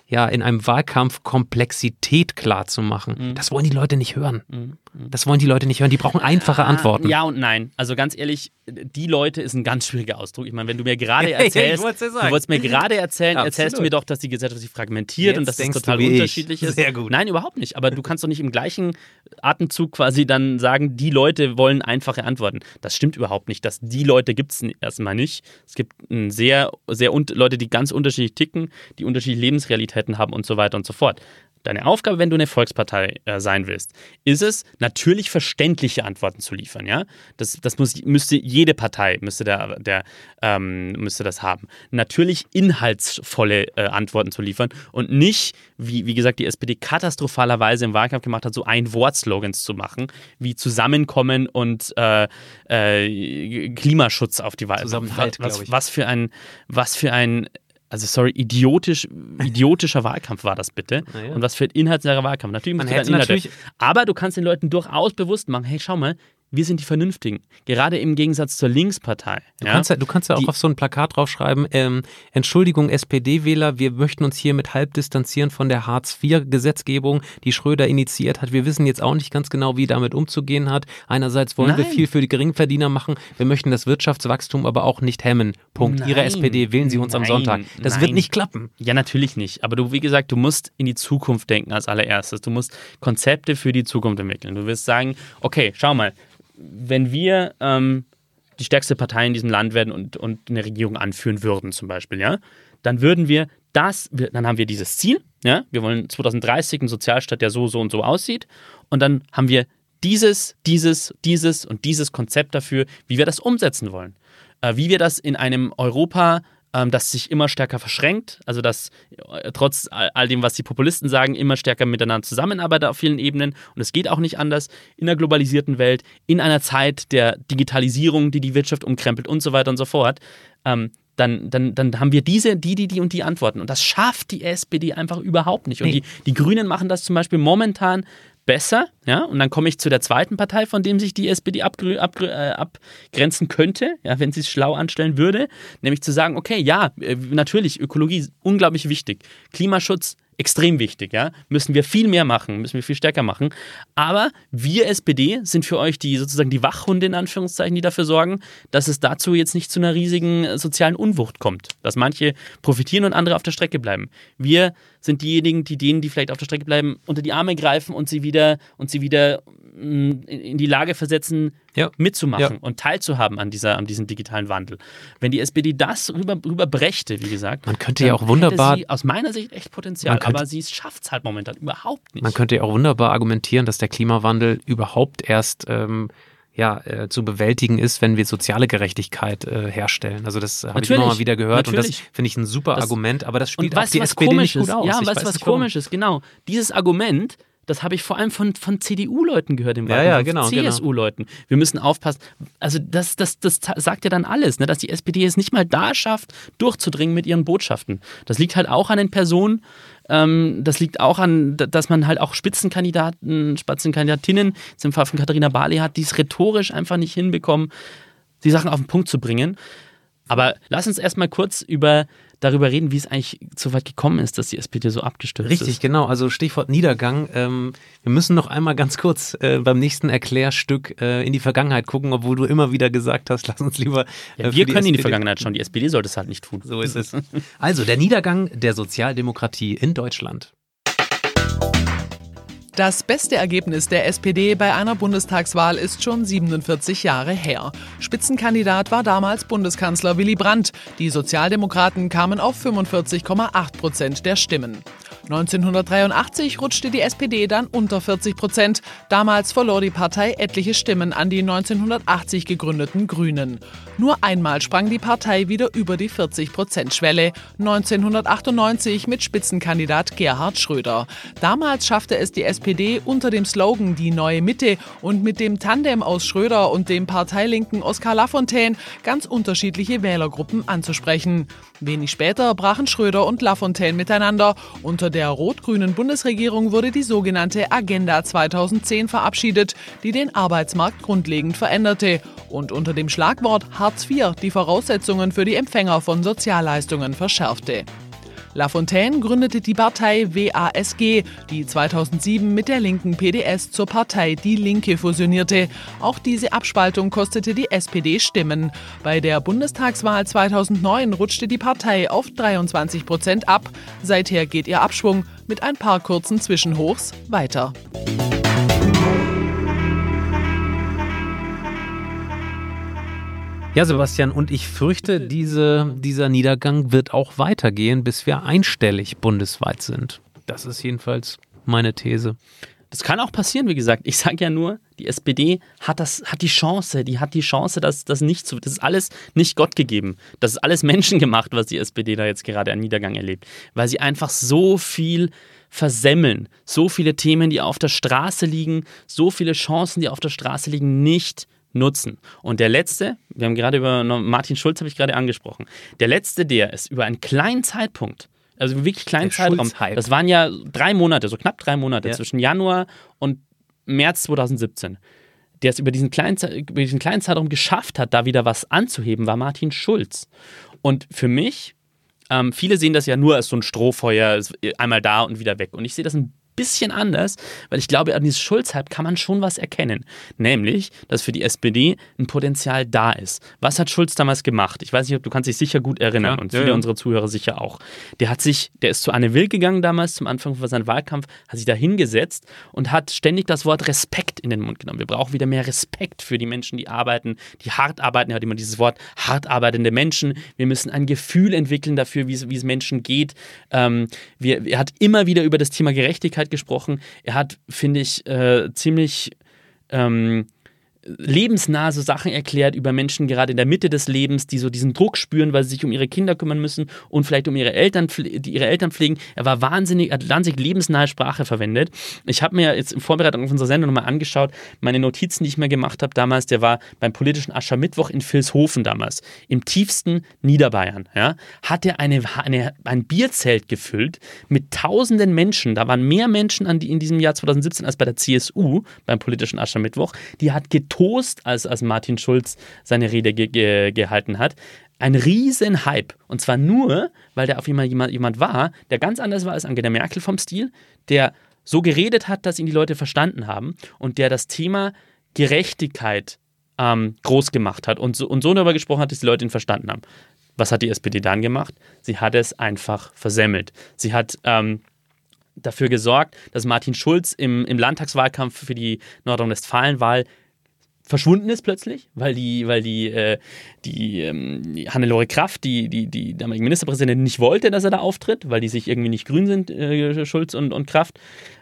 ja in einem Wahlkampf Komplexität klar zu machen. Mhm. Das wollen die Leute nicht hören. Mhm. mhm. Das wollen die Leute nicht hören. Die brauchen einfache Antworten.
Ja und nein. Also ganz ehrlich, die Leute ist ein ganz schwieriger Ausdruck. Ich meine, wenn du mir gerade erzählst, du wolltest mir gerade erzählen, erzählst du mir doch, dass die Gesellschaft sich fragmentiert Jetzt und dass es total unterschiedlich ich. ist.
Sehr gut.
Nein, überhaupt nicht. Aber du kannst doch nicht im gleichen Atemzug quasi dann sagen, die Leute wollen einfache Antworten. Das stimmt überhaupt nicht. Dass die Leute gibt es erstmal nicht. Es gibt sehr, sehr Leute, die ganz unterschiedlich ticken, die unterschiedliche Lebensrealitäten haben und so weiter und so fort. Deine Aufgabe, wenn du eine Volkspartei äh, sein willst, ist es, natürlich verständliche Antworten zu liefern. Ja? Das, das muss, müsste jede Partei müsste, der, der, ähm, müsste das haben. Natürlich inhaltsvolle äh, Antworten zu liefern und nicht, wie, wie gesagt, die SPD katastrophalerweise im Wahlkampf gemacht hat, so Ein-Wort-Slogans zu machen, wie Zusammenkommen und äh, äh Klimaschutz auf die Wahl.
Zusammenhalt,
was, was für ein, was für ein also sorry, idiotisch, idiotischer Wahlkampf war das bitte. Ja. Und was für ein inhaltsleerer Wahlkampf. Natürlich
muss du Inhalte.
Aber du kannst den Leuten durchaus bewusst machen, hey, schau mal, wir sind die Vernünftigen. Gerade im Gegensatz zur Linkspartei.
Du,
ja?
kannst, ja, du kannst ja auch
Die-
auf so ein Plakat draufschreiben, ähm, Entschuldigung SPD-Wähler, wir möchten uns hiermit halb distanzieren von der Hartz-IV-Gesetzgebung, die Schröder initiiert hat. Wir wissen jetzt auch nicht ganz genau, wie damit umzugehen hat. Einerseits wollen wir
Nein.
viel für die Geringverdiener machen, wir möchten das Wirtschaftswachstum aber auch nicht hemmen. Punkt. Ihre
Nein.
SPD, wählen Sie uns am
Nein.
Sonntag. Das wird nicht klappen.
Ja, natürlich nicht. Aber du, wie gesagt, du musst in die Zukunft denken als allererstes. Du musst Konzepte für die Zukunft entwickeln. Du wirst sagen, okay, schau mal, wenn wir ähm, die stärkste Partei in diesem Land werden und, und eine Regierung anführen würden, zum Beispiel, ja, dann würden wir das, dann haben wir dieses Ziel, ja, wir wollen 2030 einen Sozialstaat, der so, so und so aussieht. Und dann haben wir dieses, dieses, dieses und dieses Konzept dafür, wie wir das umsetzen wollen. Äh, wie wir das in einem Europa, ähm, das sich immer stärker verschränkt, also das äh, trotz all, all dem, was die Populisten sagen, immer stärker miteinander zusammenarbeitet auf vielen Ebenen. Und es geht auch nicht anders in einer globalisierten Welt, in einer Zeit der Digitalisierung, die die Wirtschaft umkrempelt und so weiter und so fort. Ähm, dann, dann, dann haben wir diese, die, die, die und die Antworten. Und das schafft die SPD einfach überhaupt nicht. Und
Nee.
die, die Grünen machen das zum Beispiel momentan besser. Ja? Und dann komme ich zu der zweiten Partei, von dem sich die SPD abgrü- abgrü- äh, abgrenzen könnte, ja, wenn sie es schlau anstellen würde. Nämlich zu sagen, okay, ja, äh, natürlich, Ökologie ist unglaublich wichtig. Klimaschutz extrem wichtig, ja. Müssen wir viel mehr machen, müssen wir viel stärker machen. Aber wir SPD sind für euch die sozusagen die Wachhunde in Anführungszeichen, die dafür sorgen, dass es dazu jetzt nicht zu einer riesigen äh, sozialen Unwucht kommt. Dass manche profitieren und andere auf der Strecke bleiben. Wir sind diejenigen, die denen, die vielleicht auf der Strecke bleiben, unter die Arme greifen und sie wieder und sie wieder mh, in die Lage versetzen,
Ja.
mitzumachen
Ja.
und teilzuhaben an, dieser, an diesem digitalen Wandel. Wenn die SPD das rüber, rüberbrächte, wie gesagt,
Man könnte ja auch wunderbar-
sie aus meiner Sicht echt Potenzial,
könnte-
aber sie schafft es halt momentan überhaupt nicht.
Man könnte ja auch wunderbar argumentieren, dass der Klimawandel überhaupt erst ähm, ja, äh, zu bewältigen ist, wenn wir soziale Gerechtigkeit äh, herstellen. Also das habe ich immer
Natürlich,
mal wieder gehört und das
natürlich.
finde ich ein super
Das-
Argument, aber das spielt auch
weißt
die
was
SPD
komisch
nicht gut aus.
Ja,
Ich
weißt du, was komisch ist? Genau. Dieses Argument, das habe ich vor allem von, von CDU-Leuten gehört im
Ja,
Wahlkampf,
ja,
von
genau, genau.
CSU-Leuten. Wir müssen aufpassen. Also das, das, das sagt ja dann alles, ne? dass die SPD es nicht mal da schafft, durchzudringen mit ihren Botschaften. Das liegt halt auch an den Personen, das liegt auch an, dass man halt auch Spitzenkandidaten, Spitzenkandidatinnen, im Fall von Katharina Barley hat, die es rhetorisch einfach nicht hinbekommen, die Sachen auf den Punkt zu bringen. Aber lass uns erstmal kurz über, darüber reden, wie es eigentlich so weit gekommen ist, dass die SPD so abgestürzt
Richtig,
ist.
genau. Also Stichwort Niedergang. Ähm, wir müssen noch einmal ganz kurz äh, beim nächsten Erklärstück äh, in die Vergangenheit gucken, obwohl du immer wieder gesagt hast, lass uns lieber. äh,
Ja, wir können in die Vergangenheit schauen, die SPD sollte es halt nicht tun.
So ist es. Also der Niedergang der Sozialdemokratie in Deutschland.
Das beste Ergebnis der SPD bei einer Bundestagswahl ist schon 47 Jahre her. Spitzenkandidat war damals Bundeskanzler Willy Brandt. Die Sozialdemokraten kamen auf 45,8 Prozent der Stimmen. 1983 rutschte die SPD dann unter 40 Prozent. Damals verlor die Partei etliche Stimmen an die 1980 gegründeten Grünen. Nur einmal sprang die Partei wieder über die 40-Prozent-Schwelle. 1998 mit Spitzenkandidat Gerhard Schröder. Damals schaffte es die SPD unter dem Slogan Die neue Mitte und mit dem Tandem aus Schröder und dem Parteilinken Oskar Lafontaine ganz unterschiedliche Wählergruppen anzusprechen. Wenig später brachen Schröder und Lafontaine miteinander. Unter der rot-grünen Bundesregierung wurde die sogenannte Agenda 2010 verabschiedet, die den Arbeitsmarkt grundlegend veränderte und unter dem Schlagwort Hartz IV die Voraussetzungen für die Empfänger von Sozialleistungen verschärfte. Lafontaine gründete die Partei WASG, die 2007 mit der linken PDS zur Partei Die Linke fusionierte. Auch diese Abspaltung kostete die SPD Stimmen. Bei der Bundestagswahl 2009 rutschte die Partei auf 23 Prozent ab. Seither geht ihr Abschwung mit ein paar kurzen Zwischenhochs weiter.
Ja, Sebastian, und ich fürchte, diese, dieser Niedergang wird auch weitergehen, bis wir einstellig bundesweit sind. Das ist jedenfalls meine These.
Das kann auch passieren, wie gesagt. Ich sage ja nur, die SPD hat, das, hat die Chance, die hat die Chance, das, das nicht zu. Das ist alles nicht Gott gegeben. Das ist alles menschengemacht, was die SPD da jetzt gerade an Niedergang erlebt. Weil sie einfach so viel versemmeln. So viele Themen, die auf der Straße liegen, so viele Chancen, die auf der Straße liegen, nicht nutzen. Und der letzte, wir haben gerade über Martin Schulz habe ich gerade angesprochen. Der letzte, der ist über einen kleinen Zeitpunkt, also wirklich kleinen
Der
Zeitraum, das waren ja drei Monate, so knapp drei Monate
Ja.
zwischen Januar und März 2017. der es über diesen, kleinen, über diesen kleinen Zeitraum geschafft hat, da wieder was anzuheben, war Martin Schulz. Und für mich, ähm, viele sehen das ja nur als so ein Strohfeuer, einmal da und wieder weg. Und ich sehe das ein bisschen anders, weil ich glaube, an diesem Schulz-Hype kann man schon was erkennen. Nämlich, dass für die SPD ein Potenzial da ist. Was hat Schulz damals gemacht? Ich weiß nicht, ob du kannst dich sicher gut erinnern ja, und viele ja, ja. unserer Zuhörer sicher auch. Der hat sich, der ist zu Anne Will gegangen damals zum Anfang von seinem Wahlkampf, hat sich da hingesetzt und hat ständig das Wort Respekt in den Mund genommen. Wir brauchen wieder mehr Respekt für die Menschen, die arbeiten, die hart arbeiten. Er hat immer dieses Wort hart arbeitende Menschen. Wir müssen ein Gefühl entwickeln dafür, wie es, Menschen geht. Ähm, wir, er hat immer wieder über das Thema Gerechtigkeit gesprochen. Er hat, finde ich, äh, ziemlich ähm, lebensnahe so Sachen erklärt über Menschen gerade in der Mitte des Lebens, die so diesen Druck spüren, weil sie sich um ihre Kinder kümmern müssen und vielleicht um ihre Eltern, die ihre Eltern pflegen. Er war wahnsinnig, hat wahnsinnig lebensnahe Sprache verwendet. Ich habe mir jetzt in Vorbereitung auf unsere Sendung nochmal angeschaut, meine Notizen, die ich mir gemacht habe damals, der war beim politischen Aschermittwoch in Vilshofen damals, im tiefsten Niederbayern, ja, hat er eine, eine, ein Bierzelt gefüllt mit tausenden Menschen, da waren mehr Menschen an die, in diesem Jahr 2017 als bei der CSU beim politischen Aschermittwoch, die hat getost, als, als Martin Schulz seine Rede ge ge gehalten hat. Ein riesen Hype. Und zwar nur, weil der auf einmal jemand, jemand war, der ganz anders war als Angela Merkel vom Stil, der so geredet hat, dass ihn die Leute verstanden haben und der das Thema Gerechtigkeit ähm, groß gemacht hat und so, und so darüber gesprochen hat, dass die Leute ihn verstanden haben. Was hat die SPD dann gemacht? Sie hat es einfach versemmelt. Sie hat ähm, dafür gesorgt, dass Martin Schulz im, im Landtagswahlkampf für die Nordrhein-Westfalen-Wahl verschwunden ist plötzlich, weil die, weil die, äh, die, ähm, Hannelore Kraft, die, die, die damalige Ministerpräsidentin, nicht wollte, dass er da auftritt, weil die sich irgendwie nicht grün sind, äh, Schulz und, und Kraft,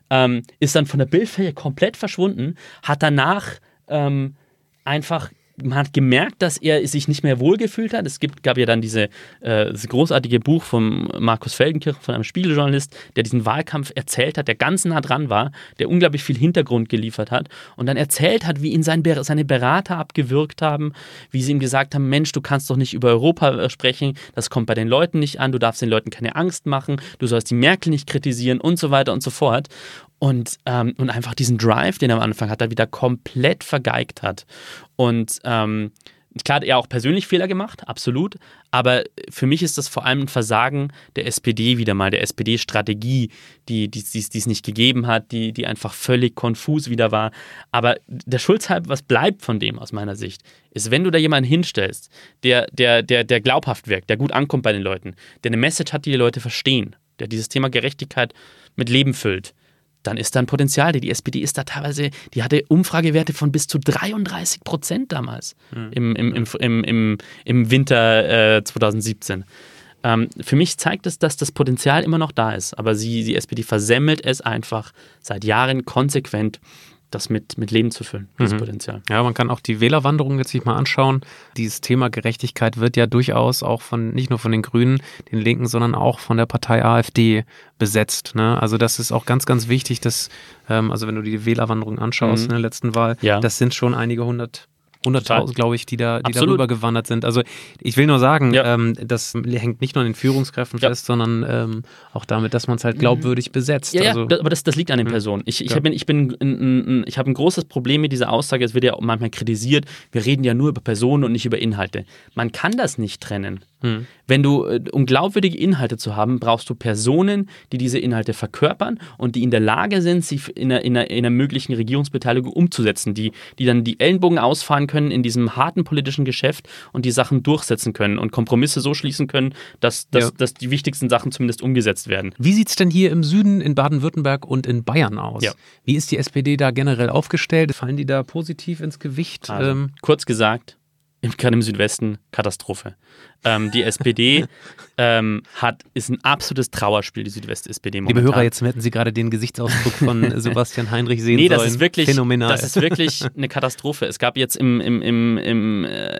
ähm, ist dann von der Bildfläche komplett verschwunden, hat danach ähm, einfach man hat gemerkt, dass er sich nicht mehr wohlgefühlt hat. Es gibt, gab ja dann diese, äh, das großartige Buch von Markus Feldenkirch, von einem Spiegeljournalist, der diesen Wahlkampf erzählt hat, der ganz nah dran war, der unglaublich viel Hintergrund geliefert hat und dann erzählt hat, wie ihn sein, seine Berater abgewürgt haben, wie sie ihm gesagt haben, Mensch, du kannst doch nicht über Europa äh, sprechen, das kommt bei den Leuten nicht an, du darfst den Leuten keine Angst machen, du sollst die Merkel nicht kritisieren und so weiter und so fort und, ähm, und einfach diesen Drive, den er am Anfang hat, er wieder komplett vergeigt hat. Und ähm, klar hat er auch persönlich Fehler gemacht, absolut, aber für mich ist das vor allem ein Versagen der SPD wieder mal, der SPD-Strategie, die, die, die, die es nicht gegeben hat, die, die einfach völlig konfus wieder war. Aber der Schulzhalb, was bleibt von dem aus meiner Sicht, ist, wenn du da jemanden hinstellst, der, der, der, der glaubhaft wirkt, der gut ankommt bei den Leuten, der eine Message hat, die die Leute verstehen, der dieses Thema Gerechtigkeit mit Leben füllt, dann ist da ein Potenzial. Die SPD ist da teilweise, die hatte Umfragewerte von bis zu 33 Prozent damals mhm. im, im, im, im, im, Winter äh, 2017. Ähm, für mich zeigt es, dass das Potenzial immer noch da ist, aber sie, die SPD versemmelt es einfach seit Jahren konsequent das mit, mit Leben zu füllen, dieses mhm. Potenzial.
Ja, man kann auch die Wählerwanderung jetzt sich mal anschauen. Dieses Thema Gerechtigkeit wird ja durchaus auch von, nicht nur von den Grünen, den Linken, sondern auch von der Partei AfD besetzt. Ne? Also das ist auch ganz, ganz wichtig, dass, ähm, also wenn du die Wählerwanderung anschaust mhm. in der letzten Wahl, ja. das sind schon einige hundert 100.000, glaube ich, die da die darüber gewandert sind. Also ich will nur sagen, ja. ähm, das hängt nicht nur an den Führungskräften ja. fest, sondern ähm, auch damit, dass man es halt glaubwürdig besetzt.
Ja,
also,
ja aber das, das liegt an den Personen. Ich, ich, ja. bin, ich, bin ein, ich habe ein großes Problem mit dieser Aussage, es wird ja manchmal kritisiert, wir reden ja nur über Personen und nicht über Inhalte. Man kann das nicht trennen. Hm. Wenn du, äh, um glaubwürdige Inhalte zu haben, brauchst du Personen, die diese Inhalte verkörpern und die in der Lage sind, sie in einer, in einer, in einer möglichen Regierungsbeteiligung umzusetzen, die, die dann die Ellenbogen ausfahren können in diesem harten politischen Geschäft und die Sachen durchsetzen können und Kompromisse so schließen können, dass, dass, ja. dass die wichtigsten Sachen zumindest umgesetzt werden.
Wie sieht es denn hier im Süden, in Baden-Württemberg und in Bayern aus? Ja. Wie ist die SPD da generell aufgestellt? Fallen die da positiv ins Gewicht?
Also, ähm, kurz gesagt, gerade im Südwesten Katastrophe. Ähm, die SPD ähm, hat, ist ein absolutes Trauerspiel, die Südwest-SPD
momentan. Liebe Hörer, jetzt hätten Sie gerade den Gesichtsausdruck von Sebastian Heinrich sehen nee,
das sollen. Ist wirklich, Phänomenal. Das ist wirklich eine Katastrophe. Es gab jetzt im, im, im, im, äh,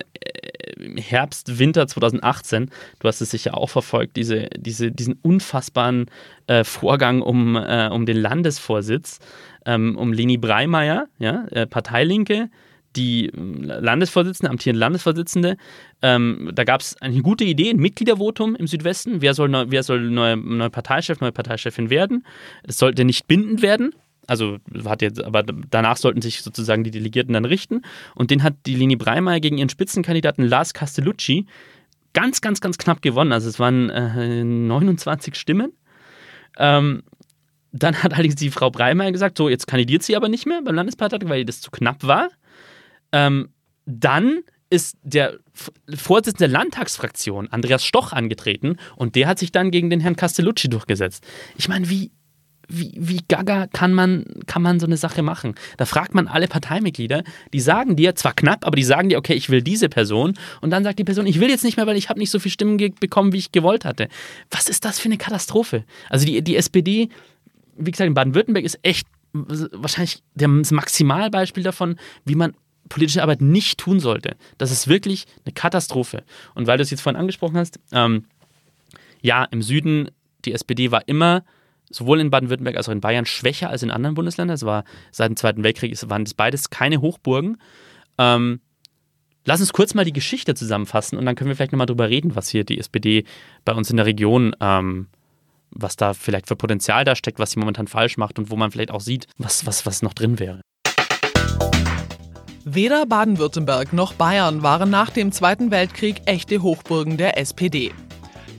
im Herbst, Winter 2018, du hast es sicher auch verfolgt, diese, diese, diesen unfassbaren äh, Vorgang um, äh, um den Landesvorsitz, ähm, um Leni Breimeyer, ja, äh, Parteilinke, die ähm, Landesvorsitzende, amtierende Landesvorsitzende, ähm, da gab es eine gute Idee, ein Mitgliedervotum im Südwesten. Wer soll, neu, wer soll neuer neue Parteichef, neue Parteichefin werden? Es sollte nicht bindend werden, also hat jetzt, aber danach sollten sich sozusagen die Delegierten dann richten. Und den hat die Lini Breimeyer gegen ihren Spitzenkandidaten Lars Castellucci ganz, ganz, ganz knapp gewonnen. Also es waren äh, 29 Stimmen. Ähm, dann hat allerdings die Frau Breimeyer gesagt, so jetzt kandidiert sie aber nicht mehr beim Landesparteitag, weil das zu knapp war. Ähm, dann ist der Vorsitzende der Landtagsfraktion, Andreas Stoch, angetreten und der hat sich dann gegen den Herrn Castellucci durchgesetzt. Ich meine, wie, wie, wie gaga kann man, kann man so eine Sache machen? Da fragt man alle Parteimitglieder, die sagen dir, zwar knapp, aber die sagen dir, okay, ich will diese Person. Und dann sagt die Person, ich will jetzt nicht mehr, weil ich habe nicht so viele Stimmen bekommen, wie ich gewollt hatte. Was ist das für eine Katastrophe? Also die, die SPD, wie gesagt, in Baden-Württemberg ist echt wahrscheinlich das Maximalbeispiel davon, wie man politische Arbeit nicht tun sollte. Das ist wirklich eine Katastrophe. Und weil du es jetzt vorhin angesprochen hast, ähm, ja, im Süden, die SPD war immer sowohl in Baden-Württemberg als auch in Bayern schwächer als in anderen Bundesländern. Es war seit dem Zweiten Weltkrieg waren das beides keine Hochburgen. Ähm, lass uns kurz mal die Geschichte zusammenfassen und dann können wir vielleicht nochmal drüber reden, was hier die SPD bei uns in der Region, ähm, was da vielleicht für Potenzial da steckt, was sie momentan falsch macht und wo man vielleicht auch sieht, was, was, was noch drin wäre.
Weder Baden-Württemberg noch Bayern waren nach dem Zweiten Weltkrieg echte Hochburgen der SPD.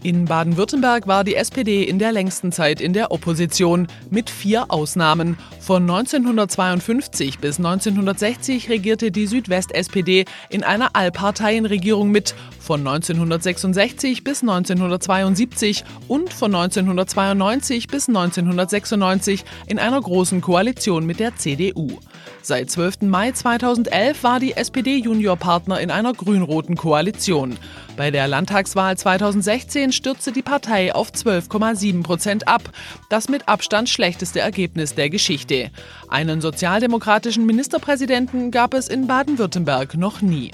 In Baden-Württemberg war die SPD in der längsten Zeit in der Opposition, mit vier Ausnahmen. Von 1952 bis 1960 regierte die Südwest-SPD in einer Allparteienregierung mit, von 1966 bis 1972 und von 1992 bis 1996 in einer großen Koalition mit der CDU. Seit 12. Mai 2011 war die SPD Juniorpartner in einer grün-roten Koalition. Bei der Landtagswahl 2016 stürzte die Partei auf 12,7 Prozent ab. Das mit Abstand schlechteste Ergebnis der Geschichte. Einen sozialdemokratischen Ministerpräsidenten gab es in Baden-Württemberg noch nie.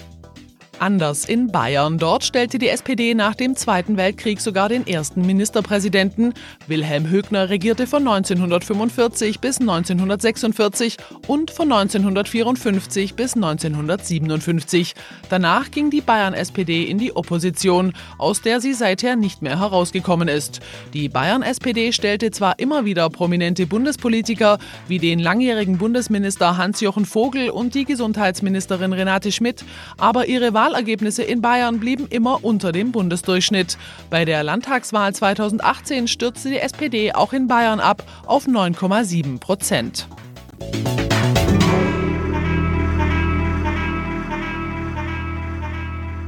Anders in Bayern. Dort stellte die SPD nach dem Zweiten Weltkrieg sogar den ersten Ministerpräsidenten. Wilhelm Högner regierte von 1945 bis 1946 und von 1954 bis 1957. Danach ging die Bayern-SPD in die Opposition, aus der sie seither nicht mehr herausgekommen ist. Die Bayern-SPD stellte zwar immer wieder prominente Bundespolitiker wie den langjährigen Bundesminister Hans-Jochen Vogel und die Gesundheitsministerin Renate Schmidt, aber ihre Wahl Wahlergebnisse in Bayern blieben immer unter dem Bundesdurchschnitt. Bei der Landtagswahl 2018 stürzte die SPD auch in Bayern ab auf 9,7 Prozent.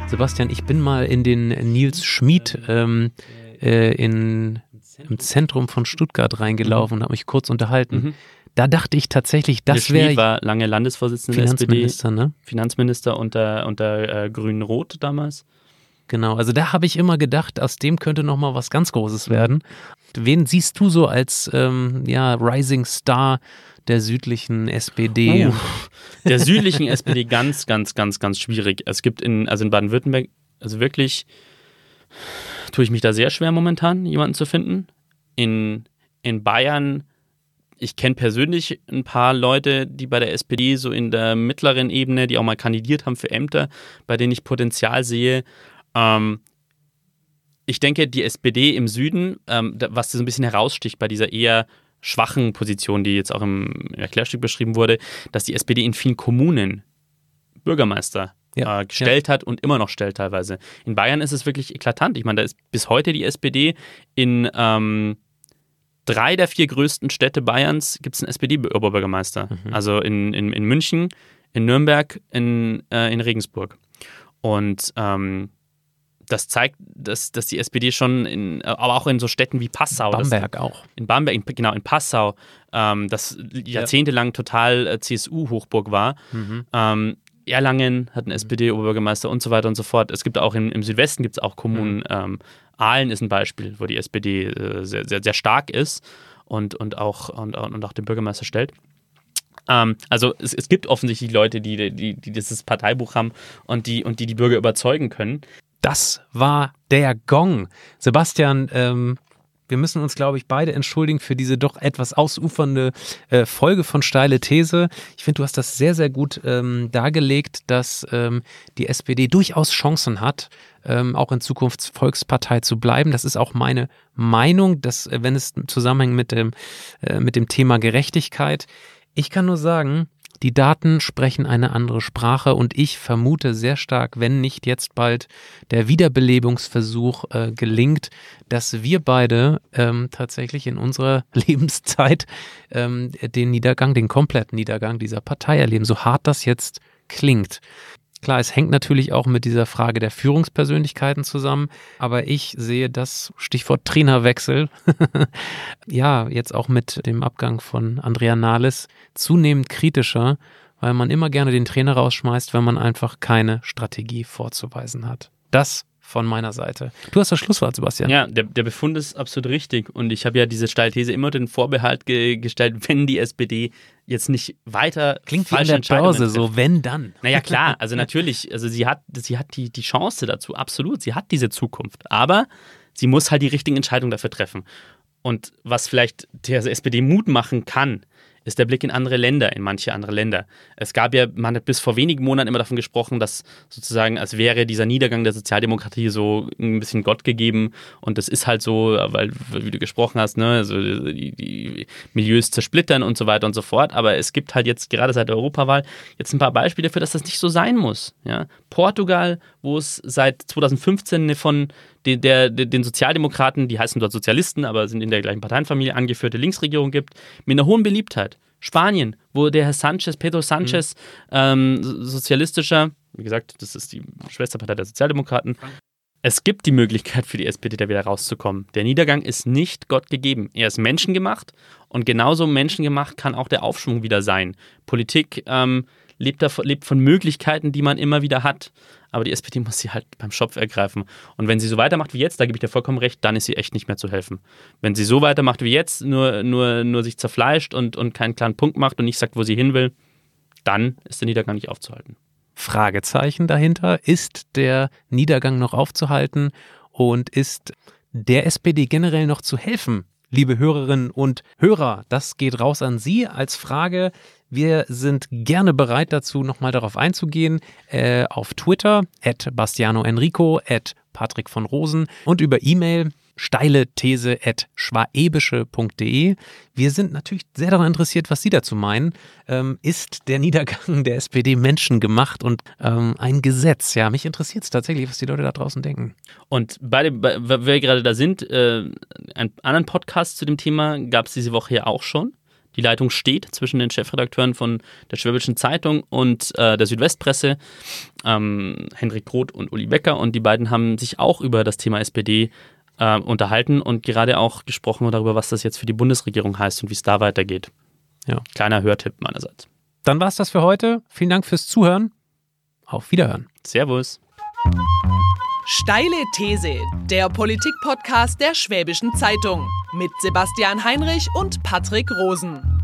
Sebastian, ich bin mal in den Nils Schmid ähm, äh, in, im Zentrum von Stuttgart reingelaufen und habe mich kurz unterhalten. Mhm. Da dachte ich tatsächlich, das wäre.
war lange Landesvorsitzender
der SPD. Ne?
Finanzminister unter, unter äh, Grün-Rot damals.
Genau, also da habe ich immer gedacht, aus dem könnte nochmal was ganz Großes werden. Wen siehst du so als ähm, ja, Rising Star der südlichen SPD?
Uh, der südlichen SPD ganz, ganz, ganz, ganz schwierig. Es gibt in, also in Baden-Württemberg, also wirklich tue ich mich da sehr schwer momentan, jemanden zu finden. In, in Bayern ich kenne persönlich ein paar Leute, die bei der SPD so in der mittleren Ebene, die auch mal kandidiert haben für Ämter, bei denen ich Potenzial sehe. Ähm, ich denke, die SPD im Süden, ähm, was so ein bisschen heraussticht bei dieser eher schwachen Position, die jetzt auch im Erklärstück beschrieben wurde, dass die SPD in vielen Kommunen Bürgermeister ja, äh, gestellt ja. hat und immer noch stellt teilweise. In Bayern ist es wirklich eklatant. Ich meine, da ist bis heute die SPD in ähm, drei der vier größten Städte Bayerns gibt es einen SPD-Oberbürgermeister. Mhm. Also in, in, in München, in Nürnberg, in, äh, in Regensburg. Und ähm, das zeigt, dass, dass die SPD schon, in, aber auch in so Städten wie Passau.
Bamberg
das,
auch.
In Bamberg, in, genau, in Passau, ähm, das jahrzehntelang total äh, CSU-Hochburg war. Mhm. Ähm, Erlangen hat einen SPD-Oberbürgermeister und so weiter und so fort. Es gibt auch in, im Südwesten gibt es auch Kommunen. Mhm. Ähm, Aalen ist ein Beispiel, wo die SPD äh, sehr, sehr, sehr stark ist und, und, auch, und, und auch den Bürgermeister stellt. Ähm, also es, es gibt offensichtlich Leute, die, die, die dieses Parteibuch haben und die, und die die Bürger überzeugen können.
Das war der Gong. Sebastian, ähm, Wir müssen uns, glaube ich, beide entschuldigen für diese doch etwas ausufernde äh, Folge von Steile These. Ich finde, du hast das sehr, sehr gut ähm, dargelegt, dass ähm, die SPD durchaus Chancen hat, ähm, auch in Zukunft Volkspartei zu bleiben. Das ist auch meine Meinung, dass, äh, wenn es zusammenhängt mit dem, äh, mit dem Thema Gerechtigkeit. Ich kann nur sagen, die Daten sprechen eine andere Sprache und ich vermute sehr stark, wenn nicht jetzt bald der Wiederbelebungsversuch äh, gelingt, dass wir beide ähm, tatsächlich in unserer Lebenszeit ähm, den Niedergang, den kompletten Niedergang dieser Partei erleben, so hart das jetzt klingt. Klar, es hängt natürlich auch mit dieser Frage der Führungspersönlichkeiten zusammen, aber ich sehe das Stichwort Trainerwechsel, ja, jetzt auch mit dem Abgang von Andrea Nahles zunehmend kritischer, weil man immer gerne den Trainer rausschmeißt, wenn man einfach keine Strategie vorzuweisen hat. Das von meiner Seite. Du hast das Schlusswort, Sebastian.
Ja, der, der Befund ist absolut richtig. Und ich habe ja diese Steilthese immer den Vorbehalt ge gestellt, wenn die SPD jetzt nicht weiter
Klingt wie an der Börse, so wenn dann.
Naja, klar, also natürlich, also sie hat, sie hat die, die Chance dazu, absolut. Sie hat diese Zukunft. Aber sie muss halt die richtigen Entscheidungen dafür treffen. Und was vielleicht der SPD Mut machen kann, ist der Blick in andere Länder, in manche andere Länder. Es gab ja, man hat bis vor wenigen Monaten immer davon gesprochen, dass sozusagen, als wäre dieser Niedergang der Sozialdemokratie so ein bisschen Gott gegeben. Und das ist halt so, weil, wie du gesprochen hast, ne, also die, die Milieus zersplittern und so weiter und so fort. Aber es gibt halt jetzt gerade seit der Europawahl jetzt ein paar Beispiele dafür, dass das nicht so sein muss. Ja? Portugal, wo es seit 2015 von den, der, den Sozialdemokraten, die heißen dort Sozialisten, aber sind in der gleichen Parteienfamilie, angeführte Linksregierung gibt, mit einer hohen Beliebtheit. Spanien, wo der Herr Sanchez, Pedro Sanchez, mhm. ähm, sozialistischer, wie gesagt, das ist die Schwesterpartei der Sozialdemokraten, es gibt die Möglichkeit für die SPD da wieder rauszukommen. Der Niedergang ist nicht Gott gegeben. Er ist menschengemacht und genauso menschengemacht kann auch der Aufschwung wieder sein. Politik ähm, lebt, davon, lebt von Möglichkeiten, die man immer wieder hat. Aber die SPD muss sie halt beim Schopf ergreifen. Und wenn sie so weitermacht wie jetzt, da gebe ich dir vollkommen recht, dann ist sie echt nicht mehr zu helfen. Wenn sie so weitermacht wie jetzt, nur, nur, nur sich zerfleischt und, und keinen klaren Punkt macht und nicht sagt, wo sie hin will, dann ist der Niedergang nicht aufzuhalten.
Fragezeichen dahinter. Ist der Niedergang noch aufzuhalten und ist der SPD generell noch zu helfen? Liebe Hörerinnen und Hörer, das geht raus an Sie als Frage. Wir sind gerne bereit dazu, nochmal darauf einzugehen. Äh, auf Twitter, at Bastiano Enrico, at Patrick von Rosen und über E-Mail steile These at schwaebische.de. Wir sind natürlich sehr daran interessiert, was Sie dazu meinen. Ähm, ist der Niedergang der SPD menschengemacht und ähm, ein Gesetz? Ja, mich interessiert es tatsächlich, was die Leute da draußen denken.
Und bei dem, bei, weil wir gerade da sind, äh, einen anderen Podcast zu dem Thema gab es diese Woche ja auch schon. Die Leitung steht zwischen den Chefredakteuren von der Schwäbischen Zeitung und äh, der Südwestpresse, ähm, Hendrik Roth und Uli Becker. Und die beiden haben sich auch über das Thema SPD äh, unterhalten und gerade auch gesprochen darüber, was das jetzt für die Bundesregierung heißt und wie es da weitergeht. Ja, kleiner Hörtipp meinerseits.
Dann war es das für heute. Vielen Dank fürs Zuhören. Auf Wiederhören.
Servus.
Steile These, der Politik-Podcast der Schwäbischen Zeitung mit Sebastian Heinrich und Patrick Rosen.